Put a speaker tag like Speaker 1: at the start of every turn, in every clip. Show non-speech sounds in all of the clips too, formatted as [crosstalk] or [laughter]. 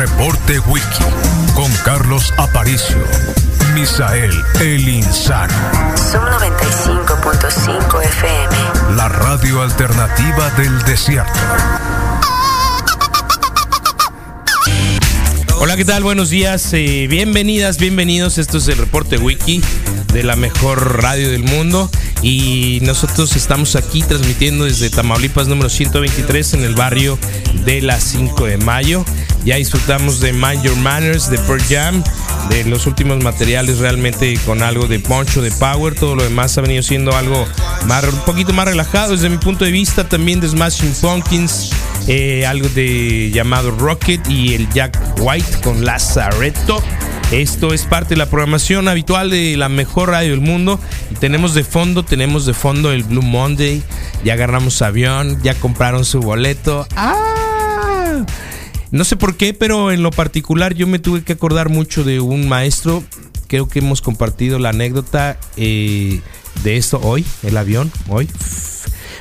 Speaker 1: Reporte Wiki con Carlos Aparicio. Misael El Insano.
Speaker 2: Son 95.5 FM.
Speaker 1: La radio alternativa del desierto.
Speaker 3: Hola, ¿qué tal? Buenos días. eh, bienvenidas, bienvenidos. Esto es el reporte wiki de la mejor radio del mundo. Y nosotros estamos aquí transmitiendo desde Tamaulipas número 123 en el barrio de las 5 de mayo. Ya disfrutamos de Mind Your Manners, de Pearl Jam, de los últimos materiales realmente con algo de poncho, de power. Todo lo demás ha venido siendo algo más, un poquito más relajado desde mi punto de vista. También de Smashing Pumpkins, eh, algo de llamado Rocket y el Jack White con Lazaretto. Esto es parte de la programación habitual de la mejor radio del mundo. Y tenemos de fondo, tenemos de fondo el Blue Monday. Ya agarramos avión, ya compraron su boleto. ¡Ah! No sé por qué, pero en lo particular yo me tuve que acordar mucho de un maestro. Creo que hemos compartido la anécdota eh, de esto hoy, el avión, hoy.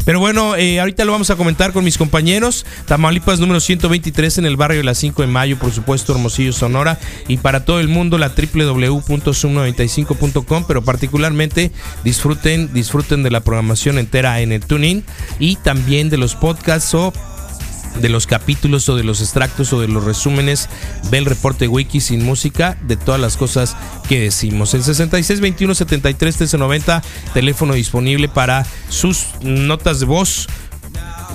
Speaker 3: Pero bueno, eh, ahorita lo vamos a comentar con mis compañeros. Tamaulipas número 123 en el barrio de las 5 de mayo, por supuesto, Hermosillo, Sonora. Y para todo el mundo, la www.sum95.com. Pero particularmente disfruten, disfruten de la programación entera en el TuneIn y también de los podcasts o de los capítulos o de los extractos o de los resúmenes del reporte wiki sin música de todas las cosas que decimos. El 66 21 73 1390, teléfono disponible para sus notas de voz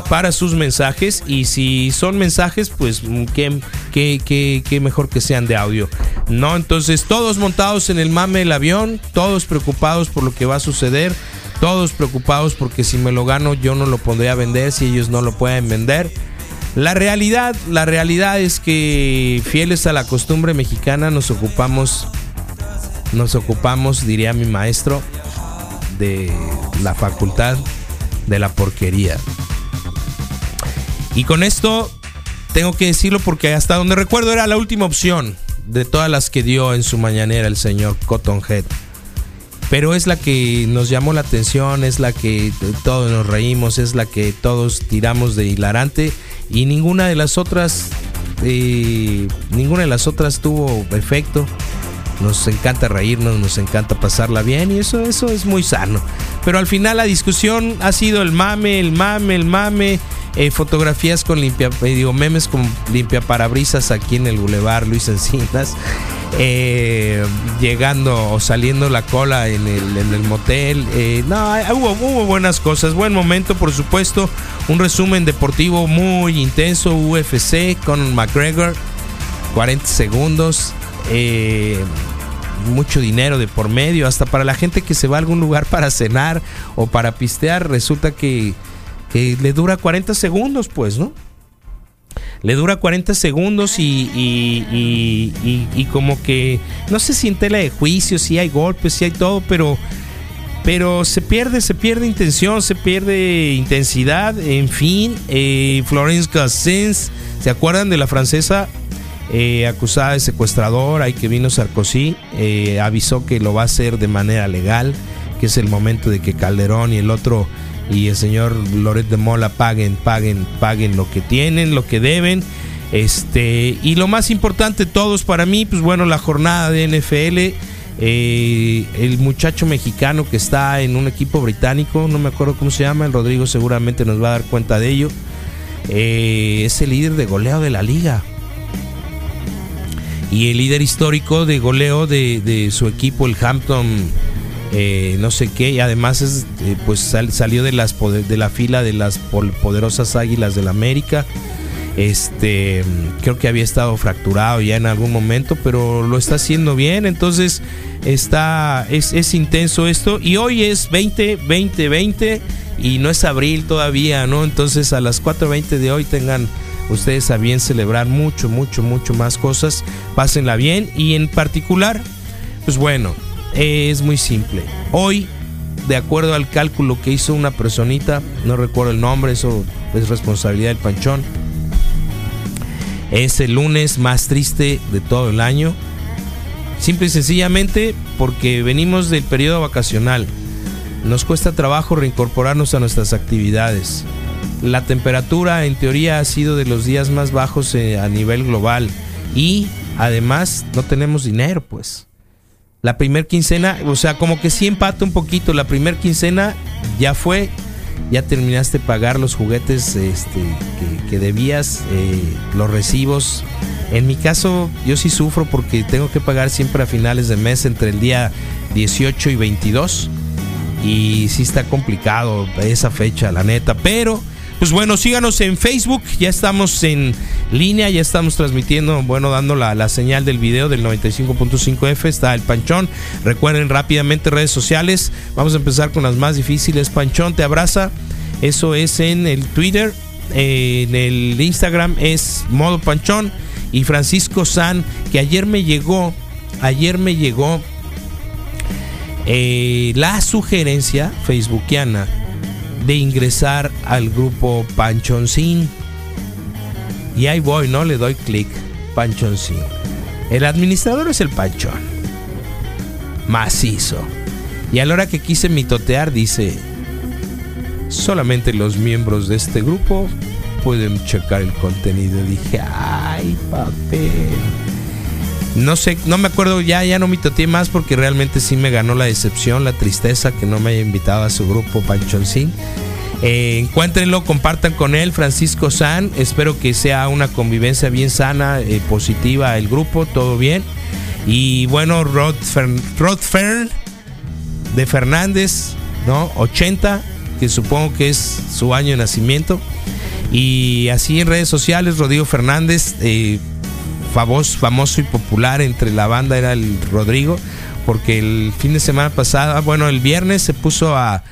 Speaker 3: para sus mensajes y si son mensajes pues qué, qué, qué, qué mejor que sean de audio no entonces todos montados en el mame del avión todos preocupados por lo que va a suceder todos preocupados porque si me lo gano yo no lo pondré a vender si ellos no lo pueden vender la realidad, la realidad es que fieles a la costumbre mexicana nos ocupamos, nos ocupamos, diría mi maestro, de la facultad de la porquería. Y con esto tengo que decirlo porque hasta donde recuerdo era la última opción de todas las que dio en su mañanera el señor Cottonhead. Pero es la que nos llamó la atención, es la que todos nos reímos, es la que todos tiramos de hilarante y ninguna de las otras eh, ninguna de las otras tuvo efecto nos encanta reírnos nos encanta pasarla bien y eso eso es muy sano pero al final la discusión ha sido el mame el mame el mame eh, fotografías con limpia eh, digo memes con limpia parabrisas aquí en el bulevar Luis Encinas eh, llegando o saliendo la cola en el, motel. No, hubo, buenas cosas. Buen momento, por supuesto. Un resumen deportivo muy intenso. UFC con McGregor. 40 segundos. Eh, mucho dinero de por medio. Hasta para la gente que se va a algún lugar para cenar o para pistear. Resulta que, le dura 40 segundos, pues, ¿no? le dura 40 segundos y, y, como que no sé si en de juicio, si hay golpes, si hay todo, pero, pero se pierde, se pierde intención, se pierde intensidad, en fin, eh, Florence Gassens, ¿se acuerdan de la francesa? Eh, acusada de secuestrador, ahí que vino Sarkozy, eh, avisó que lo va a hacer de manera legal, que es el momento de que Calderón y el otro y el señor Loret de Mola paguen, paguen, paguen lo que tienen, lo que deben. Este, y lo más importante, todos para mí, pues bueno, la jornada de NFL. Eh, el muchacho mexicano que está en un equipo británico, no me acuerdo cómo se llama, el Rodrigo seguramente nos va a dar cuenta de ello. Eh, es el líder de goleo de la liga. Y el líder histórico de goleo de, de su equipo, el Hampton eh, no sé qué, y además eh, pues sal, salió de, las de la fila de las poderosas águilas del América. Este, creo que había estado fracturado ya en algún momento, pero lo está haciendo bien. Entonces, está, es, es intenso esto. Y hoy es 20, 20, 20 y no es abril todavía, ¿no? Entonces, a las 4.20 de hoy tengan ustedes a bien celebrar mucho, mucho, mucho más cosas. Pásenla bien y en particular Pues bueno, es muy simple. Hoy, de acuerdo al cálculo que hizo una personita, no recuerdo el nombre, eso es responsabilidad del panchón. Es el lunes más triste de todo el año. Simple y sencillamente porque venimos del periodo vacacional. Nos cuesta trabajo reincorporarnos a nuestras actividades. La temperatura en teoría ha sido de los días más bajos eh, a nivel global y además no tenemos dinero pues. La primer quincena, o sea, como que sí empata un poquito. La primer quincena ya fue, ya terminaste pagar los juguetes este, que, que debías, eh, los recibos. En mi caso, yo sí sufro porque tengo que pagar siempre a finales de mes entre el día 18 y 22. Y sí está complicado esa fecha, la neta. Pero pues bueno, síganos en Facebook, ya estamos en línea, ya estamos transmitiendo, bueno, dando la, la señal del video del 95.5F, está el Panchón. Recuerden rápidamente redes sociales, vamos a empezar con las más difíciles. Panchón te abraza, eso es en el Twitter, en el Instagram es modo Panchón y Francisco San, que ayer me llegó, ayer me llegó eh, la sugerencia facebookiana de ingresar al grupo Panchoncín. Y ahí voy, ¿no? Le doy clic. Panchoncín. El administrador es el Panchón. Macizo. Y a la hora que quise mitotear dice, solamente los miembros de este grupo pueden checar el contenido. Dije, ay, papel. No sé, no me acuerdo ya, ya no mitoteé más porque realmente sí me ganó la decepción, la tristeza que no me haya invitado a su grupo Panchoncín. Eh, encuéntrenlo, compartan con él, Francisco San. Espero que sea una convivencia bien sana, eh, positiva el grupo, todo bien. Y bueno, Rod, Fern, Rod Fern de Fernández, ¿no? 80, que supongo que es su año de nacimiento. Y así en redes sociales, Rodrigo Fernández, eh, famoso, famoso y popular entre la banda era el Rodrigo, porque el fin de semana pasado, bueno, el viernes se puso a,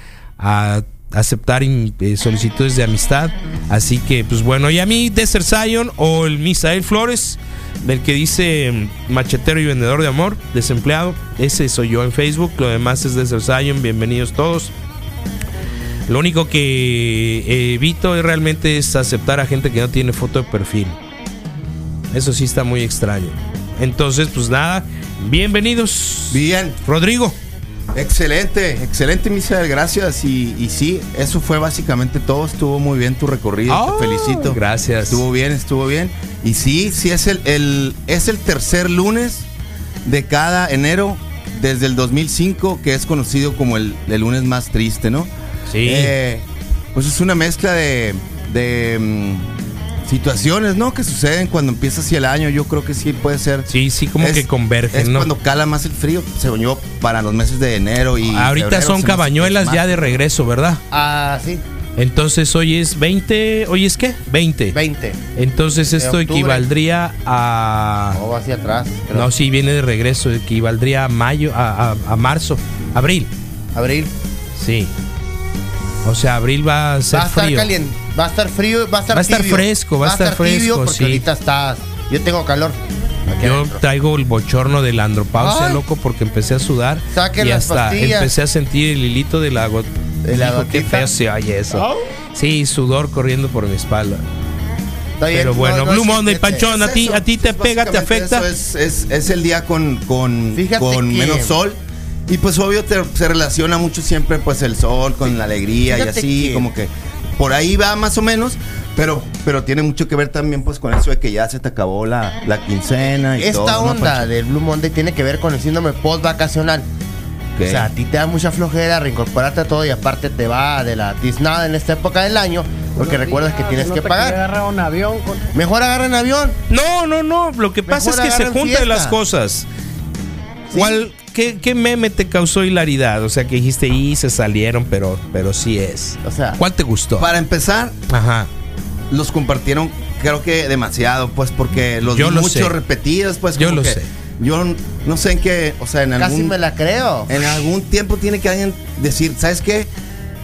Speaker 3: aceptar eh, solicitudes de amistad. Así que, pues bueno, y a mí, Desert Zion o el Misael Flores, del que dice mm, machetero y vendedor de amor, desempleado, ese soy yo en Facebook. Lo demás es Desert Zion, bienvenidos todos. Lo único que eh, evito realmente es aceptar a gente que no tiene foto de perfil. Eso sí está muy extraño. Entonces, pues nada, bienvenidos.
Speaker 4: Bien,
Speaker 3: Rodrigo.
Speaker 4: excelente, excelente, Misael, gracias. Y, y sí, eso fue básicamente todo. Estuvo muy bien tu recorrido, te felicito.
Speaker 3: gracias.
Speaker 4: Estuvo bien, estuvo bien. Y sí, sí, es el, el- es el tercer lunes de cada enero desde el 2005, que es conocido como el, el lunes más triste, ¿no?
Speaker 3: Sí.
Speaker 4: Eh, pues es una mezcla de, de, mm, situaciones, ¿no? Que suceden cuando empieza así el año. Yo creo que sí puede ser.
Speaker 3: Sí, sí, como
Speaker 4: Es-
Speaker 3: que convergen,
Speaker 4: Es
Speaker 3: ¿no?
Speaker 4: cuando cala más el frío, según yo, para los meses de enero y.
Speaker 3: Ahorita
Speaker 4: febrero
Speaker 3: son
Speaker 4: se
Speaker 3: cabañuelas ya de regreso, ¿verdad?
Speaker 5: Ah, sí,
Speaker 3: Entonces hoy es 20, ¿hoy es qué? 20.
Speaker 5: 20.
Speaker 3: Entonces esto equivaldría a...
Speaker 5: O hacia atrás. creo.
Speaker 3: No, sí, viene de regreso, equivaldría a mayo, a, a- a marzo, abril.
Speaker 5: Abril.
Speaker 3: Sí. O sea, abril va a ser
Speaker 5: Va a estar
Speaker 3: frío.
Speaker 5: caliente. Va a estar frío, va a estar
Speaker 3: Va a estar
Speaker 5: tibio.
Speaker 3: fresco, va a estar
Speaker 5: tibio
Speaker 3: fresco,
Speaker 5: porque
Speaker 3: sí.
Speaker 5: ahorita está. Yo tengo calor. aquí
Speaker 3: Yo
Speaker 5: adentro.
Speaker 3: traigo el bochorno de la andropausia,
Speaker 5: Ay.
Speaker 3: loco, porque empecé a sudar.
Speaker 5: Saquen
Speaker 3: y
Speaker 5: las
Speaker 3: hasta
Speaker 5: pastillas.
Speaker 3: empecé a sentir el hilito de la gota.
Speaker 5: ¿De la
Speaker 3: qué feo se oye eso.
Speaker 5: Au.
Speaker 3: Sí, sudor corriendo por mi espalda. Pero
Speaker 5: no,
Speaker 3: bueno,
Speaker 5: no,
Speaker 3: Blue Monday. Panchón, a ti, a ti te pega, te afecta.
Speaker 4: es, es, es el día con, con, con menos sol. Y pues obvio te- se relaciona mucho siempre pues el sol con la alegría y así,
Speaker 5: que-
Speaker 4: como que por ahí va más o menos. Pero, pero tiene mucho que ver también pues con eso de que ya se te acabó la, la quincena y
Speaker 5: Esta
Speaker 4: todo. ¿no,
Speaker 5: onda del Blue Monday tiene que ver con el síndrome post-vacacional.
Speaker 4: Ok.
Speaker 5: O sea, a ti te da mucha flojera reincorporarte a todo y aparte te va de la tiznada en esta época del año porque recuerdas que tienes
Speaker 6: ¿No
Speaker 5: que pagar.
Speaker 6: agarrar un avión con-
Speaker 5: Mejor agarren avión.
Speaker 3: No, no, no. Lo que pasa
Speaker 5: Mejor
Speaker 3: es que se juntan las cosas.
Speaker 5: Sí.
Speaker 3: ¿Cuál, qué, qué meme te causó hilaridad? O sea, que dijiste, y se salieron, pero, pero sí es.
Speaker 5: O sea,
Speaker 3: ¿Cuál te gustó?
Speaker 4: Para empezar,
Speaker 3: Ajá.
Speaker 4: los compartieron creo que demasiado, pues porque los
Speaker 3: Yo
Speaker 4: vi
Speaker 3: lo
Speaker 4: mucho
Speaker 3: sé.
Speaker 4: repetidos, pues
Speaker 3: Yo
Speaker 4: como
Speaker 3: lo
Speaker 4: que
Speaker 3: sé.
Speaker 4: Yo no sé en qué, o sea, en
Speaker 5: casi
Speaker 4: algún
Speaker 5: me la creo.
Speaker 4: en algún tiempo tiene que alguien decir, ¿sabes qué?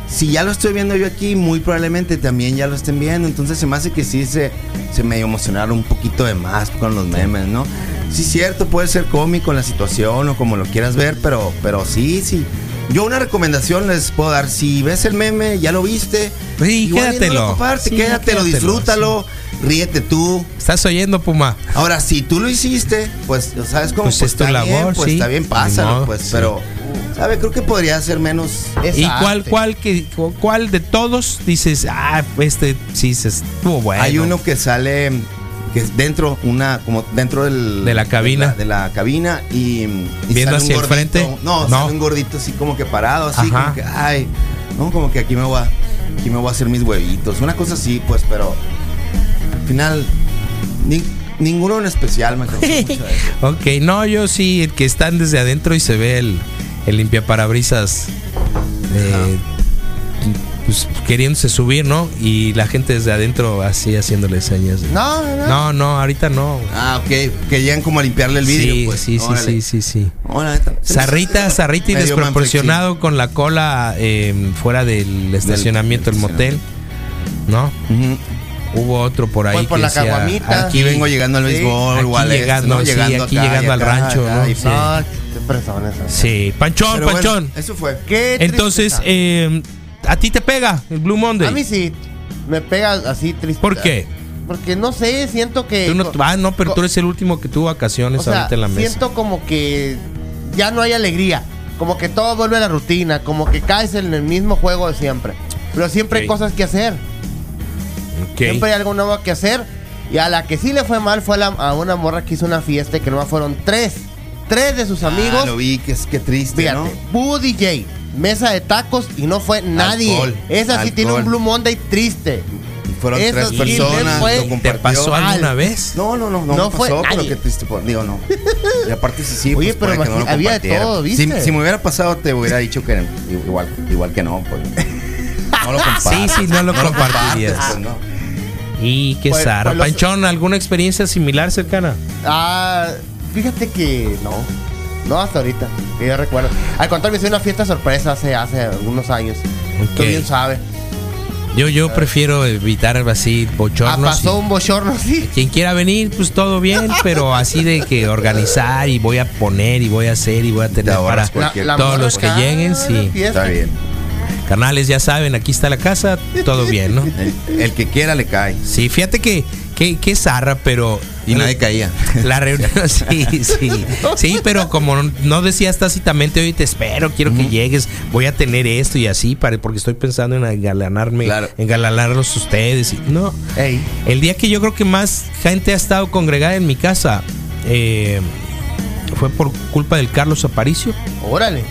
Speaker 4: Si ya lo estoy viendo yo aquí, muy probablemente también ya lo estén viendo. Entonces se me hace que sí se, se me emocionaron un poquito de más con los memes, ¿no? Sí, cierto, puede ser cómico la situación o como lo quieras ver, pero, pero sí, sí. Yo una recomendación les puedo dar. Si ves el meme, ya lo viste.
Speaker 3: Sí, quédatelo. Sí,
Speaker 4: quédatelo,
Speaker 3: quédatelo,
Speaker 4: disfrútalo, ríete tú.
Speaker 3: ¿Estás oyendo, Puma?
Speaker 4: Ahora, si tú lo hiciste, pues, ¿sabes cómo?
Speaker 3: Pues es tu
Speaker 4: está
Speaker 3: labor,
Speaker 4: bien, pues
Speaker 3: sí.
Speaker 4: está bien, pásalo,
Speaker 3: modo,
Speaker 4: pues, pero, ¿sabe? Creo que podría ser menos.
Speaker 5: Es
Speaker 3: ¿Y
Speaker 5: arte.
Speaker 3: cuál, cuál, que, cuál de todos dices, ah, este sí se estuvo bueno?
Speaker 4: Hay uno que sale que es dentro una como dentro del
Speaker 3: De la cabina.
Speaker 4: de la, de la cabina y, y
Speaker 3: Viendo hacia el
Speaker 4: gordito.
Speaker 3: frente.
Speaker 4: no,
Speaker 3: No.
Speaker 4: sale un gordito así como que parado así
Speaker 3: Ajá.
Speaker 4: como que ay no como que aquí me voy a aquí me voy a hacer mis huevitos una cosa así pues pero al final ni- ninguno en especial me causó [laughs] mucho eso.
Speaker 3: Ok, no, yo sí, el que están desde adentro y se ve el, el limpiaparabrisas eh, pues, queriéndose subir, ¿no? Y la gente desde adentro así haciéndole señas. de-
Speaker 5: No, no, no.
Speaker 3: No, no, ahorita no.
Speaker 4: ah ok que llegan como limpiarle el vidrio
Speaker 3: sí,
Speaker 4: pues
Speaker 3: sí, sí,
Speaker 4: Órale.
Speaker 3: sí, sí, sí. Zarrita, zarrita y
Speaker 4: Medio
Speaker 3: desproporcionado con la cola eh, fuera del estacionamiento del motel, ¿no? Hubo otro por ahí
Speaker 5: Voy por
Speaker 3: que
Speaker 5: la
Speaker 3: decía,
Speaker 5: caguamita.
Speaker 4: aquí vengo llegando al béisbol o
Speaker 3: aquí
Speaker 4: al este,
Speaker 3: llegando,
Speaker 4: ¿no?
Speaker 3: sí,
Speaker 4: llegando
Speaker 3: aquí
Speaker 4: acá
Speaker 3: llegando al rancho,
Speaker 4: acá,
Speaker 3: ¿no?
Speaker 4: y
Speaker 3: Sí.
Speaker 5: Personas.
Speaker 3: Sí, Panchón,
Speaker 4: Pero bueno,
Speaker 3: Panchón.
Speaker 4: eso fue
Speaker 5: Qué
Speaker 3: Entonces, eh, ¿a ti te pega el Blue Monday?
Speaker 5: a mí sí. Me pega así triste.
Speaker 3: ¿Por qué?
Speaker 5: Porque no sé, siento que.
Speaker 3: Tú no, ah, no, pero tú eres el último que tuvo vacaciones
Speaker 5: o sea,
Speaker 3: ahorita en la mesa.
Speaker 5: siento como que ya no hay alegría. Como que todo vuelve a la rutina. Como que caes en el mismo juego de siempre. Pero siempre hay
Speaker 3: Ok.
Speaker 5: cosas que hacer.
Speaker 3: Ok.
Speaker 5: Siempre hay algo nuevo que hacer. Y a la que sí le fue mal fue a, la- a una morra que hizo una fiesta y que nomás fueron tres. Tres de sus amigos.
Speaker 4: Ah, lo vi que es que triste
Speaker 5: Fíjate,
Speaker 4: no
Speaker 5: Boo DJ, mesa de tacos y no fue nadie.
Speaker 4: Alcohol,
Speaker 5: Esa sí tiene un. Blue Monday triste.
Speaker 4: Y fueron tres
Speaker 5: sí
Speaker 4: personas.
Speaker 5: fue-
Speaker 4: lo
Speaker 5: ¿Te
Speaker 4: compartió.
Speaker 3: ¿Te pasó alguna vez?
Speaker 4: No, no, no, no,
Speaker 5: No
Speaker 4: me
Speaker 5: fue
Speaker 4: pasó, pero
Speaker 5: nadie.
Speaker 4: qué triste. por- Digo, no. [laughs] Y aparte sí, sí,
Speaker 5: Oye,
Speaker 4: pues,
Speaker 5: pero
Speaker 4: que no lo
Speaker 5: había de todo, ¿viste?
Speaker 4: si me hubiera pasado, te hubiera dicho que igual, igual que no, pues. No lo [laughs] compartes.
Speaker 3: Sí, sí, no lo compartirías.
Speaker 4: compartes, pues, no.
Speaker 3: Y qué
Speaker 5: Pues-
Speaker 3: zarra.
Speaker 5: pues
Speaker 3: Panchón, ¿alguna experiencia similar cercana?
Speaker 5: Ah, fíjate que no. No hasta ahorita, que yo recuerdo. Al contrario, me hice una fiesta sorpresa hace, hace algunos años.
Speaker 3: Ok.
Speaker 5: Tú bien sabes.
Speaker 3: Yo, yo prefiero evitar así
Speaker 5: Ah,
Speaker 3: bochornos.
Speaker 5: pasó
Speaker 3: y-
Speaker 5: un bochorno, sí.
Speaker 3: Quien quiera venir, pues todo bien, [laughs] pero así de que organizar y voy a poner y voy a hacer y voy a tener
Speaker 4: cualquier-
Speaker 3: todos los que lleguen, sí.
Speaker 5: fiesta.
Speaker 4: Está bien.
Speaker 3: Canales, ya saben, aquí está la casa, todo bien, ¿no?
Speaker 4: El, el que quiera le cae.
Speaker 3: Sí, fíjate que, que, que zarra, pero.
Speaker 4: Y nadie caía.
Speaker 3: La reunión, [laughs] sí, sí. Sí, pero como no decías tácitamente, oye, te espero, quiero que llegues, voy a tener esto y así, para, porque estoy pensando en engalanarme,
Speaker 4: Claro.
Speaker 3: engalanarlos ustedes. Y, no. El día que yo creo que más gente ha estado congregada en mi casa eh, fue por culpa del Carlos Aparicio.
Speaker 5: Órale.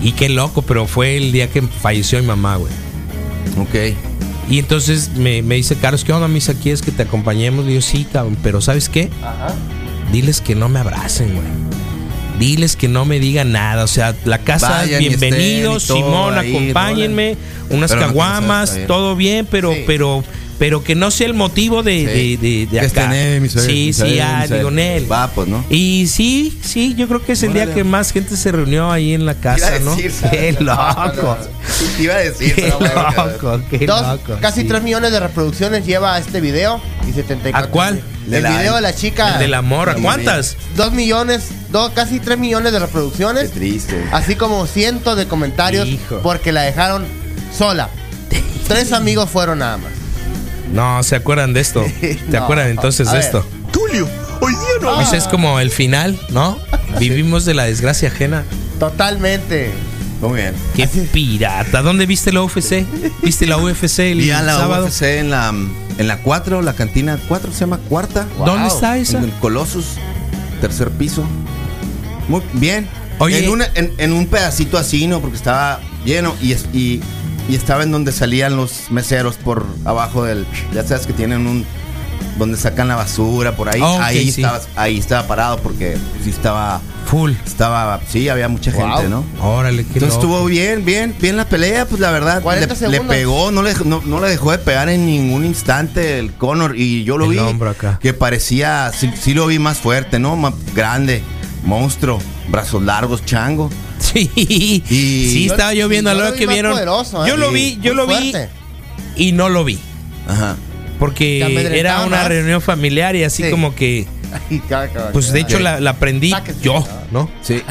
Speaker 3: Y qué loco, pero fue el día que falleció mi mamá, güey.
Speaker 4: Ok.
Speaker 3: Y entonces me, me dice Carlos, ¿qué onda, misa? ¿Quieres que te acompañemos? Le digo, sí, cabrón, pero ¿sabes qué?
Speaker 5: Ajá.
Speaker 3: Diles que no me abracen, güey. Diles que no me digan nada. O sea, la casa,
Speaker 4: Vayan y
Speaker 3: bienvenidos,
Speaker 4: estén y todo
Speaker 3: Simón,
Speaker 4: ahí,
Speaker 3: acompáñenme. Unas
Speaker 4: Pero
Speaker 3: caguamas, todo bien, pero,
Speaker 5: Sí.
Speaker 3: pero, pero que no sea el motivo de,
Speaker 4: Sí.
Speaker 3: de, de, de acá.
Speaker 4: Misael,
Speaker 3: sí, sí, ah,
Speaker 4: Misael.
Speaker 3: digo, Nel.
Speaker 4: Va, pues, ¿no?
Speaker 3: Y sí, sí, yo creo que es el día que más gente se reunió ahí en la casa, ¿no?
Speaker 4: decir, [laughs]
Speaker 3: Qué loco.
Speaker 4: Iba a decir,
Speaker 3: Qué
Speaker 4: pero bueno,
Speaker 3: loco, qué
Speaker 5: Dos,
Speaker 3: loco.
Speaker 5: casi
Speaker 3: sí.
Speaker 5: 3 millones de reproducciones lleva este video y 74.
Speaker 3: ¿A cuál?
Speaker 4: De
Speaker 5: El
Speaker 4: la-
Speaker 5: video de la chica.
Speaker 3: El de la morra.
Speaker 4: La
Speaker 3: ¿Cuántas?
Speaker 5: 2 millones, dos, casi 3 millones de
Speaker 4: Qué
Speaker 5: reproducciones.
Speaker 4: triste.
Speaker 5: Así como cientos de comentarios
Speaker 3: Hijo.
Speaker 5: porque la dejaron sola. Tres amigos fueron nada más.
Speaker 3: No, ¿se acuerdan de esto? [laughs] ¿Se
Speaker 5: No.
Speaker 3: acuerdan entonces
Speaker 5: A
Speaker 3: de
Speaker 5: ver.
Speaker 3: esto?
Speaker 4: Tulio, hoy día no.
Speaker 3: Pues es como el final, ¿no? [laughs] Vivimos de la desgracia ajena.
Speaker 5: Totalmente.
Speaker 4: Muy bien.
Speaker 3: Qué pirata. ¿Dónde viste la UFC? ¿Viste la UFC el
Speaker 4: Y a la
Speaker 3: sábado?
Speaker 4: UFC en la en la 4, la cantina 4 se llama cuarta.
Speaker 3: ¿Dónde está esa?
Speaker 4: En el Colossus, tercer piso. Muy bien.
Speaker 3: Oye.
Speaker 4: En, una- en, en un pedacito así, ¿no? Porque estaba lleno y, es- y, y estaba en donde salían los meseros por abajo del. Ya sabes que tienen un. Donde sacan la basura, por ahí.
Speaker 3: Ah,
Speaker 4: ahí,
Speaker 3: sí.
Speaker 4: estaba, ahí estaba parado porque sí estaba.
Speaker 3: Full.
Speaker 4: Estaba. Sí, había mucha
Speaker 5: Wow.
Speaker 4: gente, ¿no?
Speaker 3: Órale, qué
Speaker 4: Entonces
Speaker 3: loco.
Speaker 4: estuvo bien, bien, bien la pelea, pues la verdad
Speaker 5: 40
Speaker 4: le, pegó, no le, no, no le dejó de pegar en ningún instante el Conor y yo lo
Speaker 3: El
Speaker 4: vi
Speaker 3: hombro acá.
Speaker 4: que parecía, sí, sí lo vi más fuerte, ¿no? Más grande, monstruo, brazos largos, chango.
Speaker 3: Sí. sí, estaba yo viendo a
Speaker 5: yo
Speaker 3: la
Speaker 5: lo
Speaker 3: hora
Speaker 5: vi
Speaker 3: que vieron.
Speaker 5: poderoso, ¿eh?
Speaker 3: Yo lo vi, yo lo vi y no lo vi.
Speaker 4: Ajá.
Speaker 3: Porque era una
Speaker 5: más.
Speaker 3: reunión familiar y así
Speaker 5: Sí.
Speaker 3: como que [laughs]
Speaker 5: Y
Speaker 3: Pues de hecho la, la aprendí
Speaker 5: Sáquese,
Speaker 3: yo, ¿no?
Speaker 4: Sí.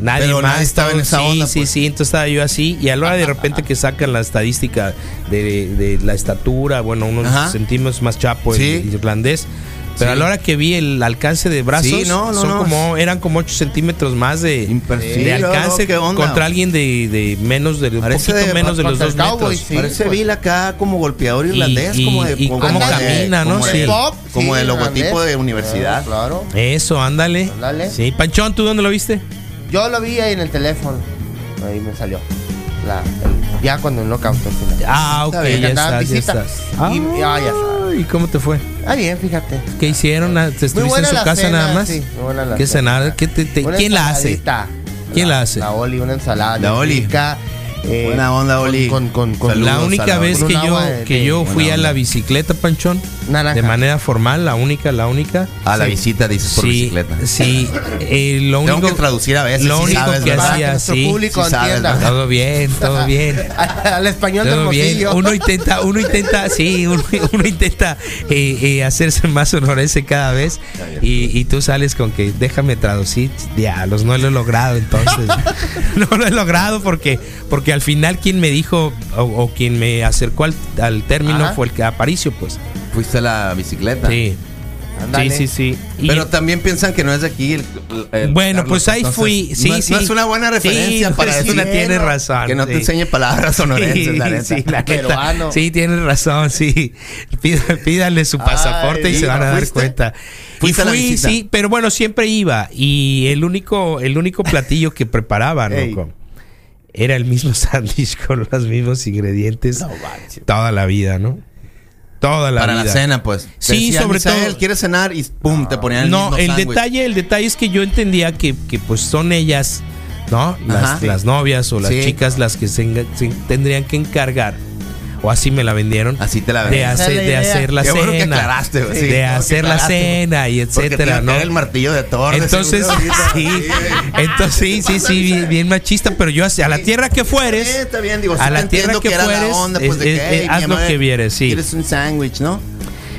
Speaker 3: Nadie
Speaker 4: Pero
Speaker 3: más
Speaker 4: nadie estaba en esa
Speaker 3: sí,
Speaker 4: onda,
Speaker 3: Sí,
Speaker 4: pues.
Speaker 3: sí, entonces estaba yo así. Y a la hora de repente que sacan la estadística de, de la estatura, bueno, unos
Speaker 4: Ajá.
Speaker 3: centímetros más chapo el
Speaker 4: Sí.
Speaker 3: irlandés. Pero
Speaker 4: Sí.
Speaker 3: a la hora que vi el alcance de brazos,
Speaker 4: Sí, no, no,
Speaker 3: son
Speaker 4: no.
Speaker 3: como, eran como 8 centímetros más de, de alcance contra alguien de, de menos de un
Speaker 4: Parece
Speaker 3: poquito
Speaker 4: de-
Speaker 3: menos de los dos
Speaker 5: el Cowboy,
Speaker 3: metros.
Speaker 5: sí.
Speaker 4: Parece
Speaker 5: pues.
Speaker 4: Bill acá como golpeador
Speaker 3: Y-
Speaker 4: irlandés,
Speaker 3: y-
Speaker 4: como de
Speaker 3: y cómo
Speaker 4: de-
Speaker 3: camina, ¿no?
Speaker 4: Como
Speaker 3: Sí.
Speaker 4: de,
Speaker 5: Pop,
Speaker 4: como
Speaker 5: sí,
Speaker 4: de logotipo de universidad.
Speaker 5: Ah, Claro.
Speaker 3: Eso, ándale.
Speaker 5: Ándale.
Speaker 3: Sí, Panchón, ¿tú dónde lo viste?
Speaker 5: Yo lo vi ahí en el teléfono. Ahí me salió. La, el- ya cuando el knockout al final.
Speaker 3: Ah, ok, ya estás, ya estás.
Speaker 5: Y- ah, ya
Speaker 3: ¿Y cómo te fue?
Speaker 5: Ah, bien, fíjate.
Speaker 3: ¿Qué hicieron? Ah, ¿Te estuviste en su
Speaker 5: la
Speaker 3: casa
Speaker 5: cena,
Speaker 3: nada más?
Speaker 5: sí, muy buena la
Speaker 3: ¿Qué
Speaker 5: cena.
Speaker 3: cenar? ¿Qué te- te- ¿Quién la hace? ¿Quién la hace?
Speaker 5: La Oli, una ensalada.
Speaker 4: La Oli.
Speaker 5: rica, eh,
Speaker 4: Buena onda,
Speaker 5: con-
Speaker 4: Oli.
Speaker 5: Con, con, con,
Speaker 4: Saludos
Speaker 3: la única
Speaker 4: la-
Speaker 3: vez
Speaker 5: con
Speaker 3: que yo, que yo fui a la bicicleta, Panchón,
Speaker 5: Naranja.
Speaker 3: de manera formal, la única, la única.
Speaker 4: A la visita dices por
Speaker 3: sí,
Speaker 4: bicicleta.
Speaker 3: sí. eh, lo
Speaker 4: Tengo
Speaker 3: único
Speaker 4: que traducir a veces.
Speaker 3: lo único
Speaker 4: sabes,
Speaker 3: que hacía, todo bien, todo [laughs] bien.
Speaker 5: Al español del
Speaker 3: Todo bien. Uno intenta, uno intenta, sí, uno, uno intenta eh, eh, hacerse más honorese cada vez y, y tú sales con que déjame traducir, diablos, no lo he logrado entonces. [laughs] no lo he logrado porque, porque al final quien me dijo o, o quien me acercó al, al término
Speaker 5: Ajá.
Speaker 3: fue el que Aparicio, pues.
Speaker 4: Fuiste a la bicicleta.
Speaker 3: Sí.
Speaker 5: Ándale.
Speaker 3: Sí, sí, sí. Y-
Speaker 4: Pero también piensan que no es de aquí. el- el
Speaker 3: bueno,
Speaker 4: Carlos,
Speaker 3: pues ahí
Speaker 4: entonces,
Speaker 3: fui. Sí,
Speaker 4: no,
Speaker 3: sí.
Speaker 4: no es una buena referencia
Speaker 3: Sí,
Speaker 4: para
Speaker 3: no es
Speaker 4: decir
Speaker 3: una- tienes razón.
Speaker 4: que no te
Speaker 3: sí.
Speaker 4: enseñe palabras sonorenses, la neta.
Speaker 3: Sí, la neta.
Speaker 5: Peruano.
Speaker 3: Sí, tienes razón, sí. Pídale, su pasaporte y se van a dar cuenta. Y
Speaker 4: ¿Fuiste a la
Speaker 3: fui, sí, pero bueno, siempre iba. Y el único, el único platillo que preparaban, [laughs] loco, era el mismo [laughs] sándwich con los mismos ingredientes toda la vida, ¿no? Toda la
Speaker 4: Para
Speaker 3: vida.
Speaker 4: la cena, pues.
Speaker 3: Sí,
Speaker 4: decían,
Speaker 3: sobre
Speaker 4: "Misael,
Speaker 3: todo-
Speaker 4: ¿quieres cenar? Y pum, te ponían el
Speaker 3: no,
Speaker 4: mismo
Speaker 3: el
Speaker 4: sándwich.
Speaker 3: detalle, el detalle es que yo entendía que, que, pues son ellas, ¿no? Las,
Speaker 4: Ajá.
Speaker 3: las novias o las
Speaker 4: Sí.
Speaker 3: chicas las que se, enga- se tendrían que encargar. O así me la vendieron.
Speaker 4: Así te la
Speaker 3: de
Speaker 4: vendían.
Speaker 3: hacer,
Speaker 5: la
Speaker 3: de hacer la
Speaker 4: Qué
Speaker 3: cena.
Speaker 4: bueno que aclaraste, sí,
Speaker 3: de
Speaker 4: que
Speaker 3: hacer la
Speaker 4: aclaraste, güey.
Speaker 3: cena y etcétera,
Speaker 4: a
Speaker 3: ¿no?
Speaker 4: el martillo de Thor. de
Speaker 3: Entonces, [laughs] sí, entonces sí, sí, sí, bien, bien machista, pero yo hacia la tierra que
Speaker 4: Sí,
Speaker 3: fueres,
Speaker 4: está bien, digo, sí
Speaker 3: a la tierra que
Speaker 4: la
Speaker 3: fueres,
Speaker 4: onda, pues,
Speaker 3: es-
Speaker 4: de que, "Hey,
Speaker 3: haz lo
Speaker 4: amor,
Speaker 3: que vieres, sí.
Speaker 4: ¿Quieres un sándwich, no?